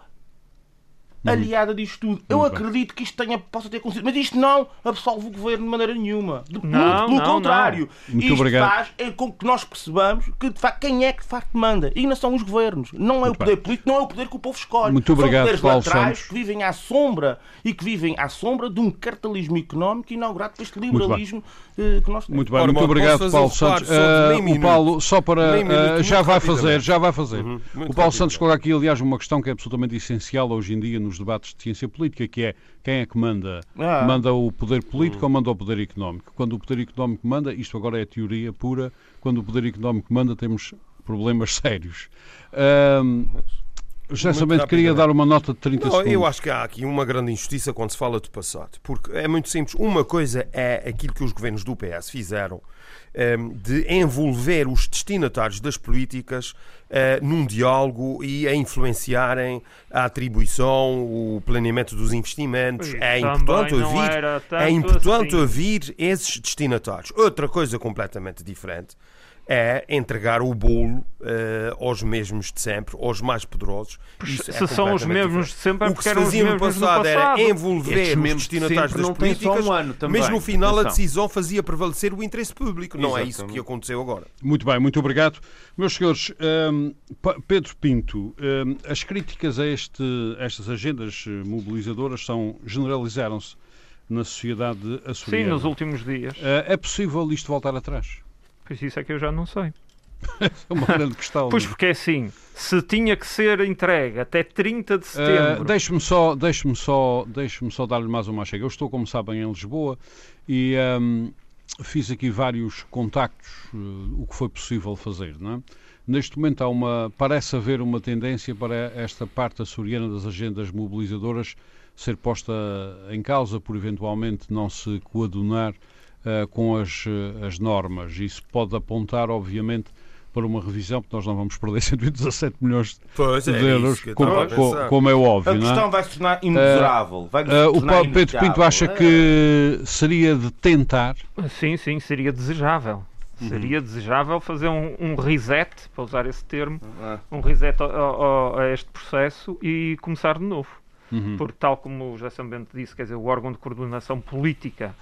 aliada disto tudo. Eu Uhum. Bem. acredito que isto tenha, possa ter acontecido, mas isto não absolve o governo de maneira nenhuma. De- Não, muito pelo não, contrário. Muito isto obrigado. faz é com que nós percebamos que de facto, quem é que de facto manda. E não são os governos. Não é Muito o poder bem. político, não é o poder que o povo escolhe. Muito obrigado, são poderes Paulo laterais Santos. que vivem à sombra e que vivem à sombra de um cartalismo económico inaugurado por este liberalismo eh, que nós temos. Muito bem, Ora, muito bom, obrigado, Paulo Santos. meio o? Paulo, só para. Muito já vai fazer, já vai fazer. Uhum, o Paulo Santos rapidamente. coloca aqui, aliás, uma questão que é absolutamente essencial hoje em dia nos debates de ciência política, que é quem é que manda? Ah. Manda o poder político ou manda o poder económico? Quando o poder económico manda, isto agora é teoria pura, quando o poder económico manda, temos problemas sérios. Ahm, José Muito Sambento queria dar uma nota de 30 Não, segundos. eu acho que há aqui uma grande injustiça quando se fala do passado, porque é muito simples. Uma coisa é aquilo que os governos do PS fizeram ehm, de envolver os destinatários das políticas eh, num diálogo e a influenciarem a atribuição, o planeamento dos investimentos. Pois, É também importante não ouvir, era tanto é importante assim. ouvir esses destinatários. Outra coisa completamente diferente é entregar o bolo eh, aos mesmos de sempre, aos mais poderosos. Isso é se são os mesmos de diferente. sempre, é o que se fazia no passado, era envolver os de destinatários das políticas, um ano também. mas no final a Atenção. decisão fazia prevalecer o interesse público. Não é isso Exatamente. que aconteceu agora. Muito bem, muito obrigado. Meus senhores, hum, Pa- Pedro Pinto, hum, as críticas a, este, a estas agendas eh, mobilizadoras são generalizaram-se na sociedade Sim, açoriana. nos últimos dias. Eh, é possível isto voltar atrás? Pois isso é que eu já não sei. É uma grande questão. Pois é? porque é assim, se tinha que ser entregue até 30 de Eh, setembro. deixe-me só, deixe-me só, deixe-me só dar-lhe mais uma chega. Eu estou, como sabem, em Lisboa e hum, fiz aqui vários contactos, eh, o que foi possível fazer, não é? Neste momento há uma, parece haver uma tendência para esta parte açoriana das agendas mobilizadoras ser posta em causa por eventualmente não se coadunar com as, eh, as normas. Isso pode apontar, obviamente, para uma revisão, porque nós não vamos perder 117 milhões Pois de é, euros, isso que eu como, como é óbvio, A não é? questão vai se tornar imesurável. vai se Ah, o Paulo Pedro Pinto acha É. que seria de tentar, Sim, sim, seria desejável. Uhum. Seria desejável fazer um, um reset, para usar esse termo, Ah. um reset ao- ao- a este processo e começar de novo. Uhum. Porque, tal como o José Sambento disse, quer dizer, o órgão de coordenação política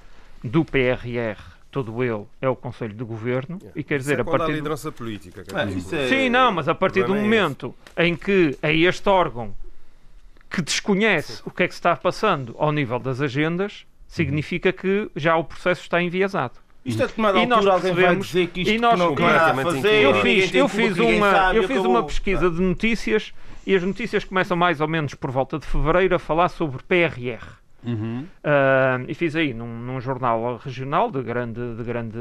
do PRR, todo ele, é o Conselho de Governo, e quer Isso dizer, é a partir do... liderança política. quer Ah, dizer. isso é- Sim, não, mas a partir do é momento em que é este órgão que desconhece o que é que se está passando ao nível das agendas, significa que já o processo está enviesado. Isto é tomada E nós altura, alguém vai percebemos- dizer que isto e nós- que não e- Completamente fazer. Eu Sim, fiz, eu fiz, uma, sabe, eu fiz acabou. uma pesquisa de notícias e as notícias começam mais ou menos por volta de fevereiro a falar sobre PRR. Uhum. Ah, e fiz aí num, num jornal regional de grande, de grande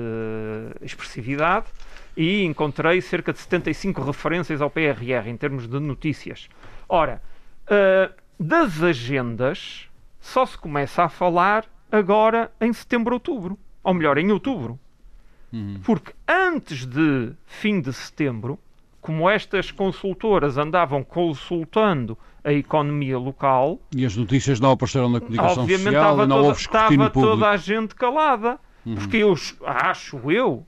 expressividade e encontrei cerca de 75 referências ao PRR em termos de notícias. Ora, ah, das agendas só se começa a falar agora em setembro, outubro. Ou melhor, em outubro. Uhum. Porque antes de fim de setembro, como estas consultoras andavam consultando a economia local. E as notícias não apareceram na comunicação obviamente social estava não toda, houve estava público. toda a gente calada. Uhum. Porque eu acho eu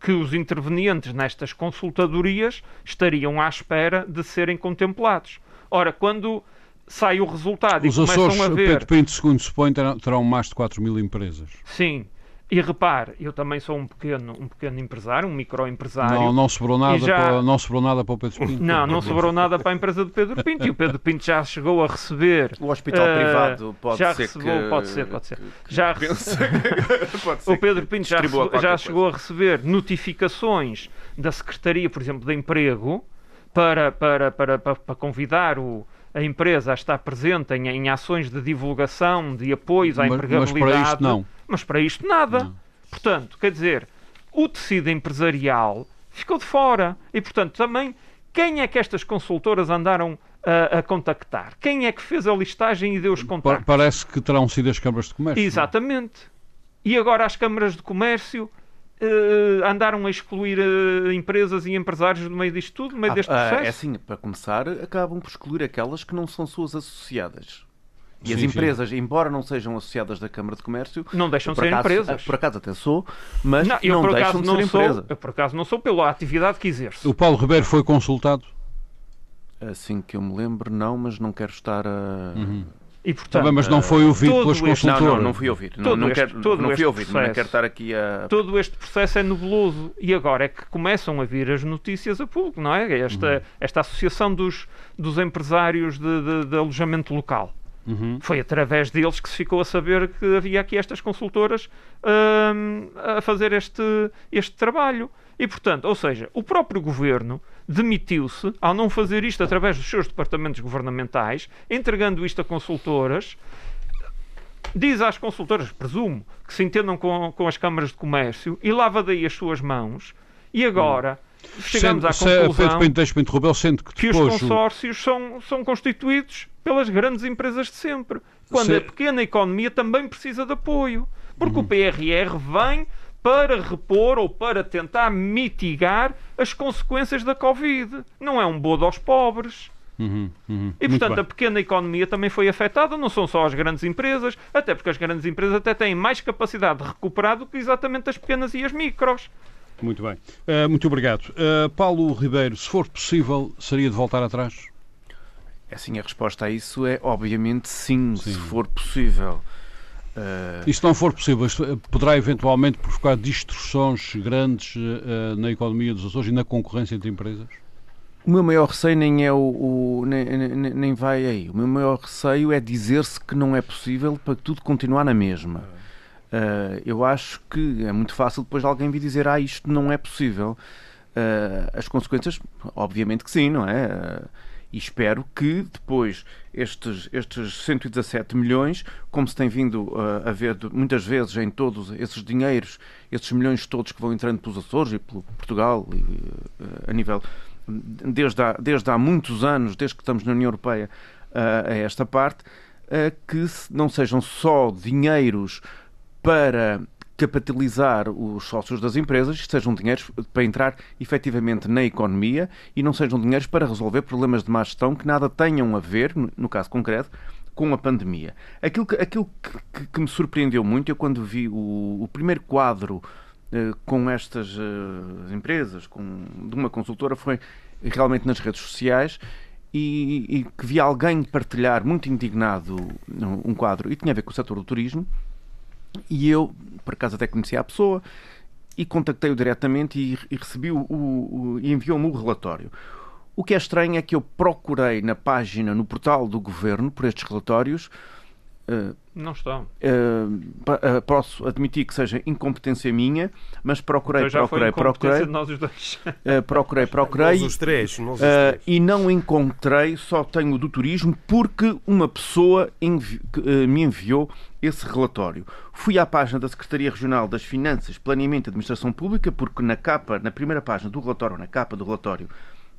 que os intervenientes nestas consultadorias estariam à espera de serem contemplados. Ora, quando sai o resultado Os e começam Açores, a ver... Pedro Pinto, segundo supõe, terão, terão mais de 4 mil empresas. Sim. E repare, eu também sou um pequeno, um pequeno empresário, um microempresário. Não, não, sobrou nada já- para, não sobrou nada para o Pedro Pinto. Não, não sobrou nada para a empresa do Pedro Pinto. E o Pedro Pinto já chegou a receber. O hospital eh, privado pode já ser recebeu, que... pode ser, pode ser. que- Já rece- pode ser O Pedro Pinto já, já coisa. chegou a receber notificações da Secretaria, por exemplo, de Emprego, para, para, para, para, para convidar o, a empresa a estar presente em, em ações de divulgação, de apoios à Mas- mas empregabilidade. para isto não. Mas para isto nada. Não. Portanto, quer dizer, o tecido empresarial ficou de fora. E, portanto, também, quem é que estas consultoras andaram a, a contactar? Quem é que fez a listagem e deu os contactos? Parece que terão sido as câmaras de comércio. Exatamente. E agora as câmaras de comércio eh, andaram a excluir eh, empresas e empresários do meio disto tudo, no meio deste Ah, ah, processo? é assim, para começar, acabam por excluir aquelas que não são suas associadas. E Sim, as sim. empresas, embora não sejam associadas da Câmara de Comércio, Não deixam de ser acaso- empresas. ah, Por acaso até sou, mas Não, não, eu, por deixam acaso de não ser sou, empresa. eu por acaso não sou pela atividade que exerço. O Paulo Ribeiro foi consultado. Assim que eu me lembro, não, mas não quero estar a. E portanto, Também, mas não foi ouvido todo pelas este- consultoras. Não, não, não fui ouvir. Não, Todo não, este- quero, todo não fui mas não processo. quero estar aqui a. todo este processo é nebuloso e agora é que começam a vir as notícias a público, não é? Esta, esta associação dos, dos empresários de, de- de alojamento local. Uhum. Foi através deles que se ficou a saber que havia aqui estas consultoras hum, a fazer este, este trabalho. E, portanto, ou seja, o próprio governo demitiu-se ao não fazer isto através dos seus departamentos governamentais, entregando isto a consultoras. Diz às consultoras, presumo, que se entendam com, com as câmaras de comércio e lava daí as suas mãos. E agora chegamos Sendo- à se- Pedro conclusão deixa-me interromper, sendo que que os depois o- consórcios são, são constituídos pelas grandes empresas de sempre. Quando Se- a pequena economia também precisa de apoio. Porque o PRR vem para repor ou para tentar mitigar as consequências da Covid. Não é um bodo aos pobres. Uhum, uhum. E, Muito portanto, bem. a pequena economia também foi afetada, não são só as grandes empresas, até porque as grandes empresas até têm mais capacidade de recuperar do que exatamente as pequenas e as micros. Muito bem. Uh, muito obrigado. Uh, Paulo Ribeiro, se for possível, seria de voltar atrás? Assim, a resposta a isso é obviamente sim, Sim. se for possível. Ah, E se não for possível, uh, poderá eventualmente provocar distorções grandes uh, na economia dos Açores e na concorrência entre empresas? O meu maior receio nem é o, o- nem, nem- nem vai aí. O meu maior receio é dizer-se que não é possível para que tudo continuar na mesma. Ah, eu acho que é muito fácil depois alguém vir dizer ah, isto não é possível. As consequências, obviamente que sim, não é? E espero que depois estes, estes 117 milhões, como se tem vindo ah, a ver muitas vezes em todos esses dinheiros, esses milhões todos que vão entrando pelos Açores e pelo Portugal, e, ah, a nível desde há, desde há muitos anos, desde que estamos na União Europeia ah, a esta parte, ah, que não sejam só dinheiros para capitalizar os sócios das empresas, que sejam dinheiros para entrar efetivamente na economia e não sejam dinheiros para resolver problemas de má gestão que nada tenham a ver, no- caso concreto, com a pandemia. Aquilo que, aquilo que- que me surpreendeu muito, eu quando vi o, o primeiro quadro eh, com estas eh, empresas, com, de uma consultora, foi realmente nas redes sociais e, e que vi alguém partilhar muito indignado um quadro e tinha a ver com o setor do turismo e eu, por acaso até conhecia a pessoa e contactei-o diretamente e, e recebi o, o- enviou-me o relatório. O que é estranho é que eu procurei na página, no portal do governo, por estes relatórios, Não estão. Uh, uh, posso admitir que seja incompetência minha, mas procurei, Então já foi procurei, procurei, nós os dois. uh, procurei, procurei, Nós os três, nós os uh, três. e não encontrei, só tenho o do turismo, porque uma pessoa envi- que, uh, me enviou esse relatório. Fui à página da Secretaria Regional das Finanças, Planeamento e Administração Pública, porque na capa, na primeira página do relatório, na capa do relatório,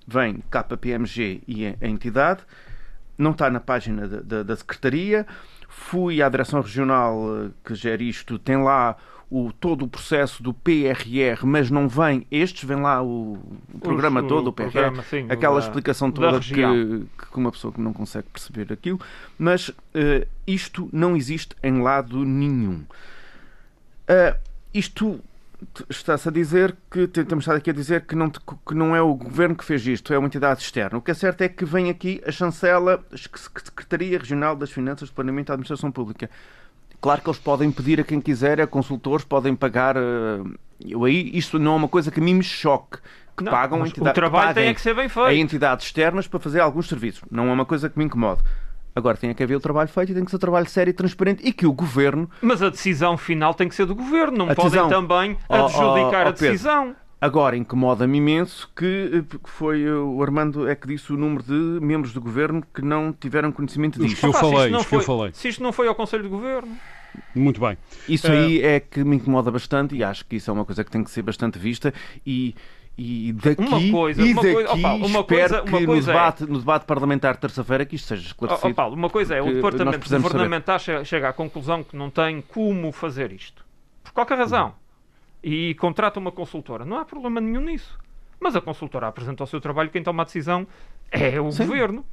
vem KPMG e a a entidade, não está na página da, da- da Secretaria. Fui à Direção Regional eh, que gera isto, tem lá o, todo o processo do PRR, mas não vem estes, vem lá o, o programa todo, o PRR, programa, sim, aquela da- explicação da toda que, que uma pessoa que não consegue perceber aquilo, mas eh, isto não existe em lado nenhum. Ah, isto está-se a dizer que te- temos estado aqui a dizer que não, que não é o governo que fez isto, é uma entidade externa. O que é certo é que vem aqui a chancela, a Secretaria Regional das Finanças, do Planeamento e Administração Pública. Claro que eles podem pedir a quem quiser, a consultores, podem pagar. eh, Eu aí, isto não é uma coisa que a mim me choque. Que Não, pagam entidade, o trabalho que tem é que ser bem a feito. entidades externas para fazer alguns serviços. Não é uma coisa que me incomode. Agora tem que haver o trabalho feito e tem que ser um trabalho sério e transparente e que o governo Mas a decisão final tem que ser do governo, não A podem decisão. também Oh, adjudicar oh, a oh, Pedro. decisão. Agora incomoda-me imenso que eh, que foi eh, o Armando é que disse o número de membros do governo que não tiveram conhecimento Os disto. que eu Opa, se falei, não os que eu foi- falei. Se isto não foi ao Conselho de Governo. Muito bem. Isso aí é que me incomoda bastante e acho que isso é uma coisa que tem que ser bastante vista e, e daqui, Uma coisa, e uma daqui coisa- opa, uma espero coisa- uma que coisa é- no, debate, no debate parlamentar de terça-feira que isto seja esclarecido. Paulo, uma coisa é, o Departamento saber. Governamental che- chega à conclusão que não tem como fazer isto. Por qualquer razão. E contrata uma consultora. Não há problema nenhum nisso. Mas a consultora apresenta o seu trabalho, quem toma a decisão é o Sim. governo.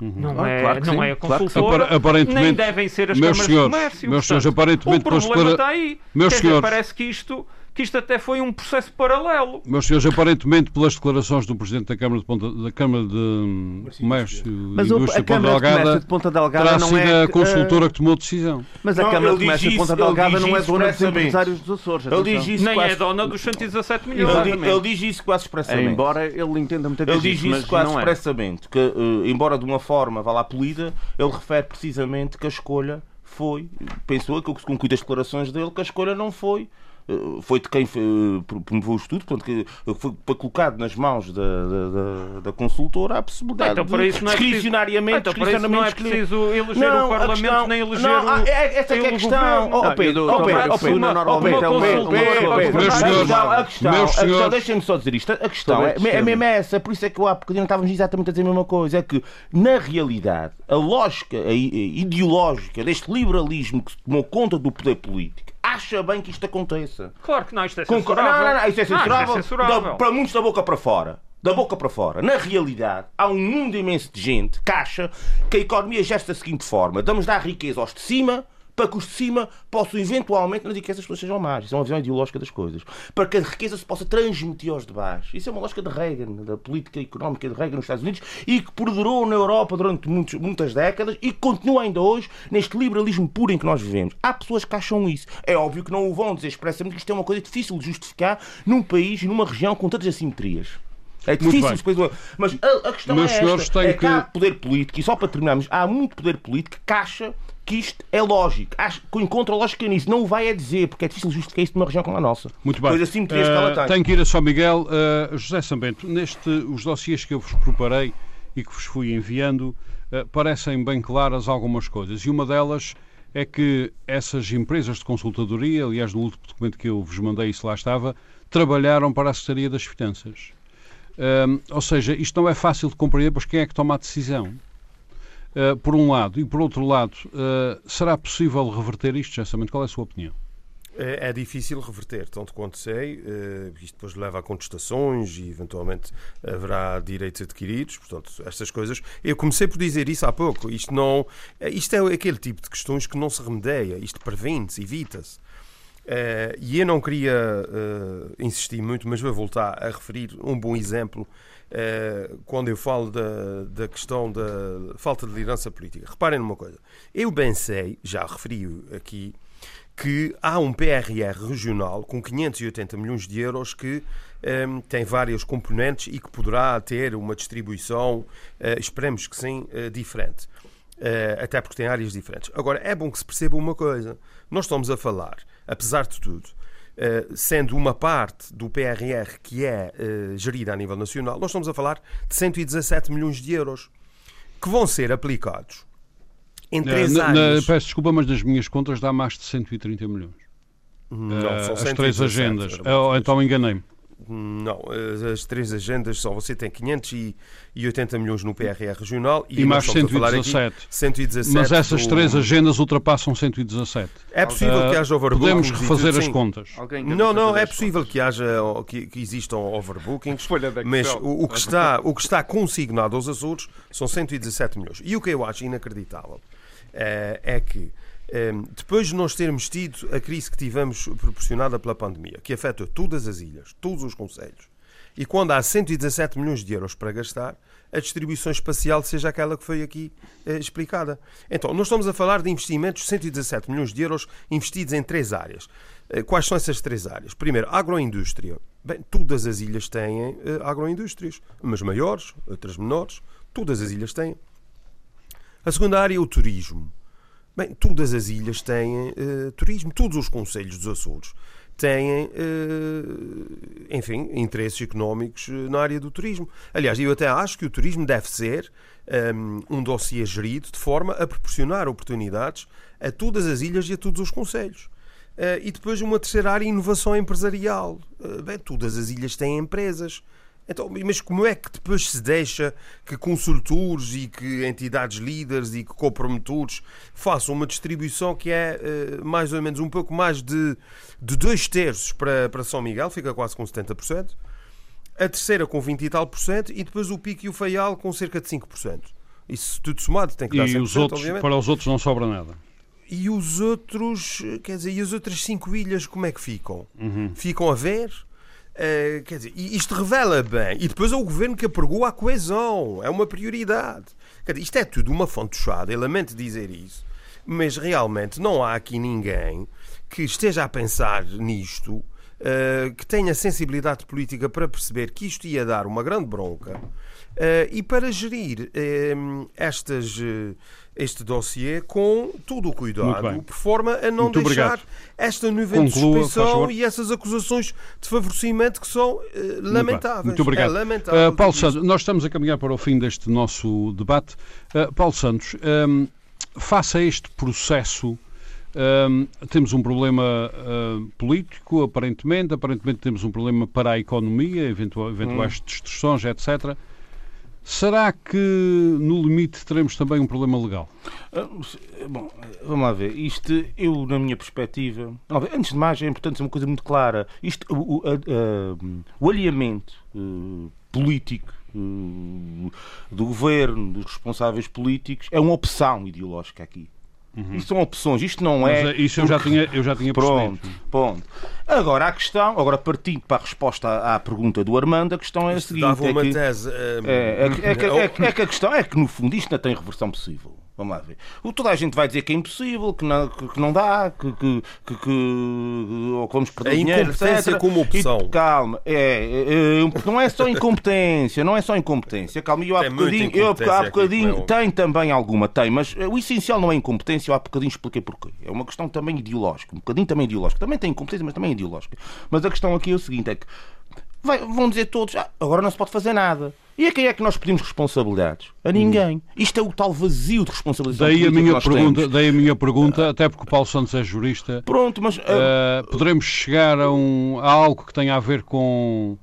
Não, Claro, é, claro não sim, é a claro consultora, aparentemente, nem devem ser as câmaras senhores, de comércio. meus senhores, portanto, aparentemente, o problema pelas está aí. Meus Quer dizer, senhores. parece que isto, que isto até foi um processo paralelo. Meus senhores, aparentemente, pelas declarações do Presidente da Câmara de, Ponta, da Câmara de Comércio Mas e o- Indústria a de Ponta Câmara de Comércio Delgada de Ponta Delgada terá não sido é a que- consultora que tomou a decisão. Mas a Não, Câmara ele de Comércio de Ponta ele Delgada não é dona dos empresários dos Açores. Ele diz isso Nem quase- é dona dos 117 milhões. Ele, ele diz isso quase expressamente. Embora ele entenda muita Ele vez diz isso, quase não é. expressamente, que, eh, embora de uma forma vá lá polida, ele refere precisamente que a escolha foi, pensou que com as declarações dele, que a escolha não foi. Eh, Foi de quem eh, promoveu o estudo, portanto, que foi, colocado nas mãos da, da, da- da consultora a possibilidade Então, para de isso não é preciso- discricionariamente, Então, isso não é preciso eleger o Parlamento questão- nem eleger não, o, ah, é, essa é que é a questão. Oh, Não, Pedro, oh, Pedro, oh, Pedro, uma- normalmente uma é o mesmo. consultora Pedro, para Pedro, Meus a senhores, questão- deixem-me só dizer isto. A questão é, é mesmo essa, por isso é que eu há bocadinho estávamos exatamente a dizer a mesma coisa. É que, na realidade, a lógica ideológica deste liberalismo que se tomou conta do poder político acha bem que isto aconteça. Claro que não, isto é censurável. Não, não, não, é isto censurável. censurável. Da- para muitos da boca para fora. Da boca para fora. Na realidade, há um mundo imenso de gente que acha que a economia gesta da seguinte forma: damos dar riqueza aos de cima para que os de cima possam eventualmente, não digo que essas pessoas sejam más, isso é uma visão ideológica das coisas, para que a riqueza se possa transmitir aos de baixo. Isso é uma lógica de Reagan, da política económica de Reagan nos Estados Unidos e que perdurou na Europa durante muitos- muitas décadas e continua ainda hoje neste liberalismo puro em que nós vivemos. Há pessoas que acham isso. É óbvio que não o vão dizer expressamente que isto é uma coisa difícil de justificar num país e numa região com tantas assimetrias. É difícil depois. Mas a, a questão Meus é esta. É que há que- poder político, e só para terminarmos, há muito poder político que acha que isto é lógico. Acha, que encontra lógica nisso. Não o vai a dizer, porque é difícil justificar isto numa região como a nossa. Muito bem. Pois as assimetrias que ela Eh, tem. Tenho que ir a São Miguel. Eh, José Sambento, neste, os dossiês que eu vos preparei e que vos fui enviando, eh, parecem bem claras algumas coisas. E uma delas é que essas empresas de consultadoria, aliás, no último documento que eu vos mandei, isso lá estava, trabalharam para a Secretaria das Finanças. Ou seja, isto não é fácil de compreender, pois quem é que toma a decisão? Uh, por um lado, e por outro lado, uh, será possível reverter isto, Jassamento? Qual é a sua opinião? É, é difícil reverter, tanto quanto sei. eh, isto depois leva a contestações e eventualmente haverá direitos adquiridos. Portanto, estas coisas. Eu comecei por dizer isso há pouco. Isto não. eh, Isto é aquele tipo de questões que não se remedeia. Isto previne-se, evita-se. Eh, e eu não queria eh, insistir muito, mas vou voltar a referir um bom exemplo eh, quando eu falo da, da questão da falta de liderança política. Reparem numa coisa. Eu bem sei, já referi aqui, que há um PRR regional com 580 milhões de euros que ehm, tem várias componentes e que poderá ter uma distribuição, esperemos que sim, diferente. Até porque tem áreas diferentes. Agora, é bom que se perceba uma coisa. Nós estamos a falar, apesar de tudo, eh, sendo uma parte do PRR que é eh, gerida a nível nacional, nós estamos a falar de 117 milhões de euros que vão ser aplicados em três Na- na- áreas. peço desculpa, mas nas minhas contas dá mais de 130 milhões. Não, Eh, são as três 117, agendas. muito então enganei-me. Não, as, três agendas são. Você tem 580 milhões no PRR regional E mais estamos a falar aqui 117. 117. Mas essas do- três agendas ultrapassam 117. É possível que Ah, haja overbookings. Podemos e refazer as contas. Não, não, é possível que haja que, que existam overbookings, mas o, o que está, o que está consignado aos Açores são 117 milhões. E o que eu acho inacreditável eh, é que depois de nós termos tido a crise que tivemos proporcionada pela pandemia, que afeta todas as ilhas, todos os conselhos, e quando há 117 milhões de euros para gastar, a distribuição espacial seja aquela que foi aqui eh, explicada. Então, nós estamos a falar de investimentos de 117 milhões de euros investidos em três áreas. Eh, Quais são essas três áreas? Primeiro, agroindústria. Bem, todas as ilhas têm eh, agroindústrias, umas maiores, outras menores, todas as ilhas têm. A segunda área é o turismo. Bem, todas as ilhas têm eh, turismo, todos os conselhos dos Açores têm, eh, enfim, interesses económicos eh, na área do turismo. Aliás, eu até acho que o turismo deve ser um, um dossiê gerido de forma a proporcionar oportunidades a todas as ilhas e a todos os conselhos. E depois uma terceira área, inovação empresarial. Bem, todas as ilhas têm empresas. Então, mas como é que depois se deixa que consultores e que entidades líderes e que copromotores façam uma distribuição que é eh, mais ou menos um pouco mais de, de dois terços para, para São Miguel, fica quase com 70%, a terceira com 20 e tal por cento e depois o Pico e o Faial com cerca de 5%. Isso tudo somado tem que dar E 100%, os outros, obviamente. para os outros não sobra nada. E os outros, quer dizer, e as outras cinco ilhas como é que ficam? Uhum. Ficam a ver? Eh, quer dizer, isto revela bem. E depois é o governo que apregou a coesão. É uma prioridade. Dizer, isto é tudo uma fonte fechada. Eu lamento dizer isso. Mas realmente não há aqui ninguém que esteja a pensar nisto, eh, que tenha sensibilidade política para perceber que isto ia dar uma grande bronca eh, e para gerir estas, este dossiê com todo o cuidado, por forma a não Muito deixar obrigado. esta nuvem de suspeição e essas acusações de favorecimento que são bem. lamentáveis. Muito obrigado. É lamentável. Uh, Paulo. Santos, nós estamos a caminhar para o fim deste nosso debate. Uh, Paulo Santos, um, face a este processo, um, temos um problema uh, político, aparentemente, aparentemente temos um problema para a economia, eventuais Hum. distorções, etc. Será que no limite teremos também um problema legal? Ah, Bom, vamos lá ver. Isto, eu, na minha perspectiva. Antes de mais, é importante ser uma coisa muito clara. Isto, o, o, a- o alinhamento eh, político eh, do governo, dos responsáveis políticos, é uma opção ideológica aqui. Isto são opções, isto não é. Uhum. Mas, uh, isso eu já tinha, eu já tinha Pronto, percebido. pronto. Agora a questão, agora partindo para a resposta à, à pergunta do Armando, a questão é a seguinte: dava é uma que, tese. eh, é, é que- é que- é que- é que a questão é que no fundo isto não tem reversão possível. Vamos lá ver. O, toda a gente vai dizer que é impossível, que não, que, que não dá, que, que, que, que- ou que vamos perder A dinheiro, incompetência etc. como opção. E, calma, é, é, é, não é só incompetência, não é só incompetência. Calma, eu há Tem bocadinho, eu, há bocadinho tem também alguma, tem, mas o essencial não é incompetência, eu há bocadinho expliquei porquê. É uma questão também ideológica, um bocadinho também ideológica. Também tem incompetência, mas também é ideológica. Mas a questão aqui é o seguinte: é que vai- vão dizer todos, ah, agora não se pode fazer nada. E a quem é que nós pedimos responsabilidades? A ninguém. Isto é o tal vazio de responsabilidade. Daí a minha nós pergunta, temos. daí a minha pergunta, até porque o Paulo Santos é jurista. Pronto, mas. ah, Uh, poderemos chegar a, um, a algo que tenha a ver com,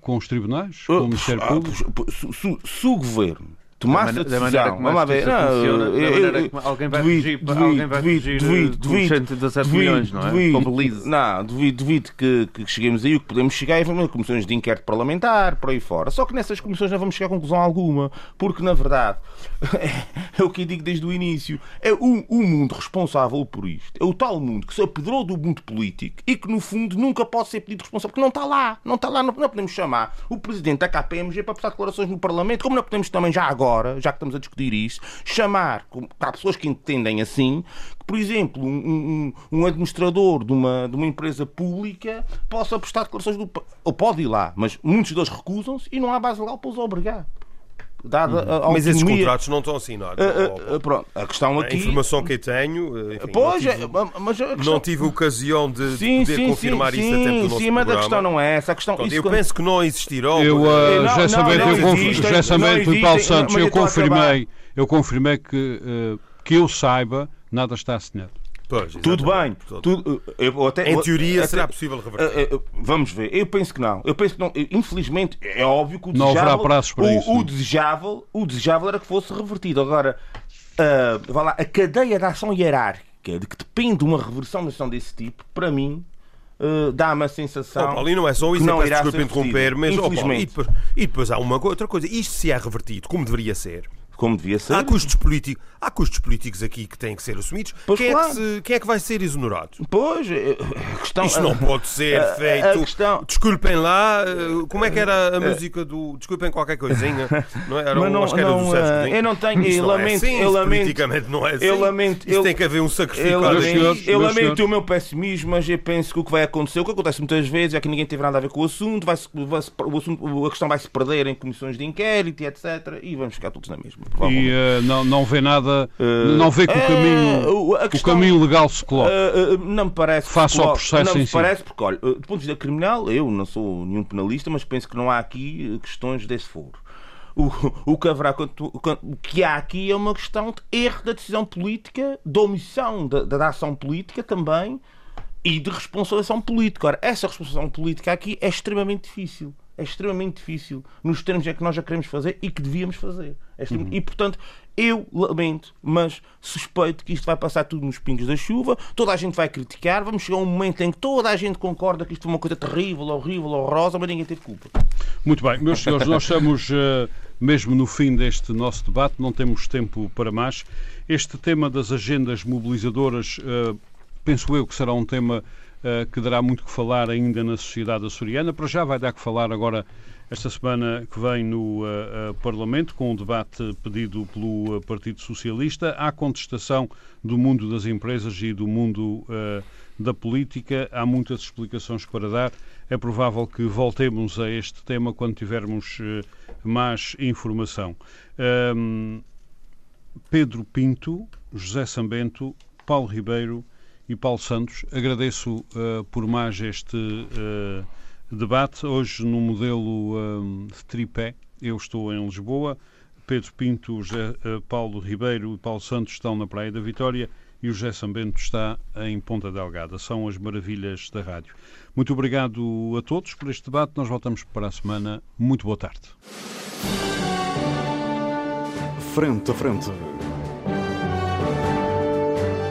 com os tribunais, com o Ministério ah, Público? se, se- se o governo tomasse a Da maneira decisão, como a vamos lá ver, justiça não, funciona, da eu- maneira eu- como alguém vai duvido, fugir, duvido, alguém vai duvido, fugir duvido, duvido, 117 duvido, milhões, não é? duvido. Com Belize. Não, duvido, duvido que, que cheguemos aí, o que podemos chegar é a comissões de inquérito parlamentar, por aí fora. Só que nessas comissões não vamos chegar a conclusão alguma, porque na verdade é o que eu digo desde o início, é o, o mundo responsável por isto, é o tal mundo que se apedrou do mundo político e que no fundo nunca pode ser pedido responsável, porque não está lá, não está lá, não, não podemos chamar o presidente da KPMG para prestar declarações no Parlamento, como não podemos também já agora, já que estamos a discutir isso, chamar, há pessoas que entendem assim, que, por exemplo, um, um- um administrador de uma, de uma empresa pública possa prestar declarações do. ou pode ir lá, mas muitos deles recusam-se e não há base legal para os obrigar. Dada a, a Mas esses contratos não estão assinados. Ah, ah, pronto, a questão A aqui. informação que eu tenho, eh, enfim, Pois, não, é, tive, mas a questão... não tive ocasião de, de Sim, poder sim, confirmar sim, isso a tempo do sim, nosso sim, mas a questão não é essa. A questão, isso eu quando- penso que não existirão. Eu, eh, uh, Não, eu, do Paulo Santos, mas eu a acabar. confirmei, eu confirmei que, uh, que eu saiba, nada está assinado. Pois, Tudo bem. Tudo, eu até, Em teoria até- será possível reverter. Eh, eh, Vamos ver. Eu penso que não. Eu penso que não. Infelizmente, é óbvio que o Não desejável, para o, isso, o não? desejável, o desejável era que fosse revertido. Agora, vá lá, a cadeia de ação hierárquica de que depende uma reversão de ação desse tipo, para mim, ah, dá-me a sensação. Oh, Paulo, e não é só isso, não irá desculpa ser interromper, revertido. mas oh, Paulo, e, Infelizmente. depois, e depois há uma outra coisa. Isto se é revertido, como deveria ser. Como devia ser. Há custos políticos, há custos políticos aqui que têm que ser assumidos. Pois quem, é claro. que se- quem é que vai ser exonerado? Pois, eh, a questão. Isto não pode ser a- a feito. questão- Desculpem lá, eh, como é que era a música do. Desculpem qualquer coisinha. Não é? Era Mas um, não- não, eh, Godinho. eu não tenho- Isto eu não é lamento- assim, eu lamento- politicamente não é assim. eu lamento- Isto eu- tem que haver um sacrifício. Eu lamento, senhores, eu lamento o meu pessimismo, mas eu penso que o que vai acontecer, o que acontece muitas vezes é que ninguém teve nada a ver com o assunto, vai o assunto a questão vai se perder em comissões de inquérito e etc. E vamos ficar todos na mesma. E eh, não, não vê nada, Eh, não vê que o eh, caminho, a o questão- caminho legal se coloca. Uh, uh, não me parece. ao coloque- processo não em me si. parece, porque, olha, uh, do ponto de vista criminal, eu não sou nenhum penalista, mas penso que não há aqui uh, questões desse foro. O, o, que haverá, o que há aqui é uma questão de erro da decisão política, de omissão da, da ação política também e de responsabilização política. Ora, essa responsabilização política aqui é extremamente difícil. É extremamente difícil nos termos em que nós já queremos fazer e que devíamos fazer. É extremamente- E, portanto, eu lamento, mas suspeito que isto vai passar tudo nos pingos da chuva, toda a gente vai criticar, vamos chegar a um momento em que toda a gente concorda que isto foi uma coisa terrível, horrível, horrorosa, mas ninguém teve culpa. Muito bem, meus senhores, nós estamos eh, mesmo no fim deste nosso debate, não temos tempo para mais. Este tema das agendas mobilizadoras, eh, penso eu que será um tema que dará muito que falar ainda na sociedade açoriana. Para já vai dar que falar agora esta semana que vem no eh, eh, Parlamento, com um debate pedido pelo eh, Partido Socialista. Há contestação do mundo das empresas e do mundo eh, da política. Há muitas explicações para dar. É provável que voltemos a este tema quando tivermos eh, mais informação. Ahm, Pedro Pinto, José Sambento, Paulo Ribeiro e Paulo Santos, agradeço eh, por mais este eh, debate, hoje no modelo ahm, de tripé. Eu estou em Lisboa, Pedro Pinto, José, eh, Paulo Ribeiro e Paulo Santos estão na Praia da Vitória e o José Sambento está em Ponta Delgada. São as maravilhas da rádio. Muito obrigado a todos por este debate. Nós voltamos para a semana. Muito boa tarde. Frente a frente.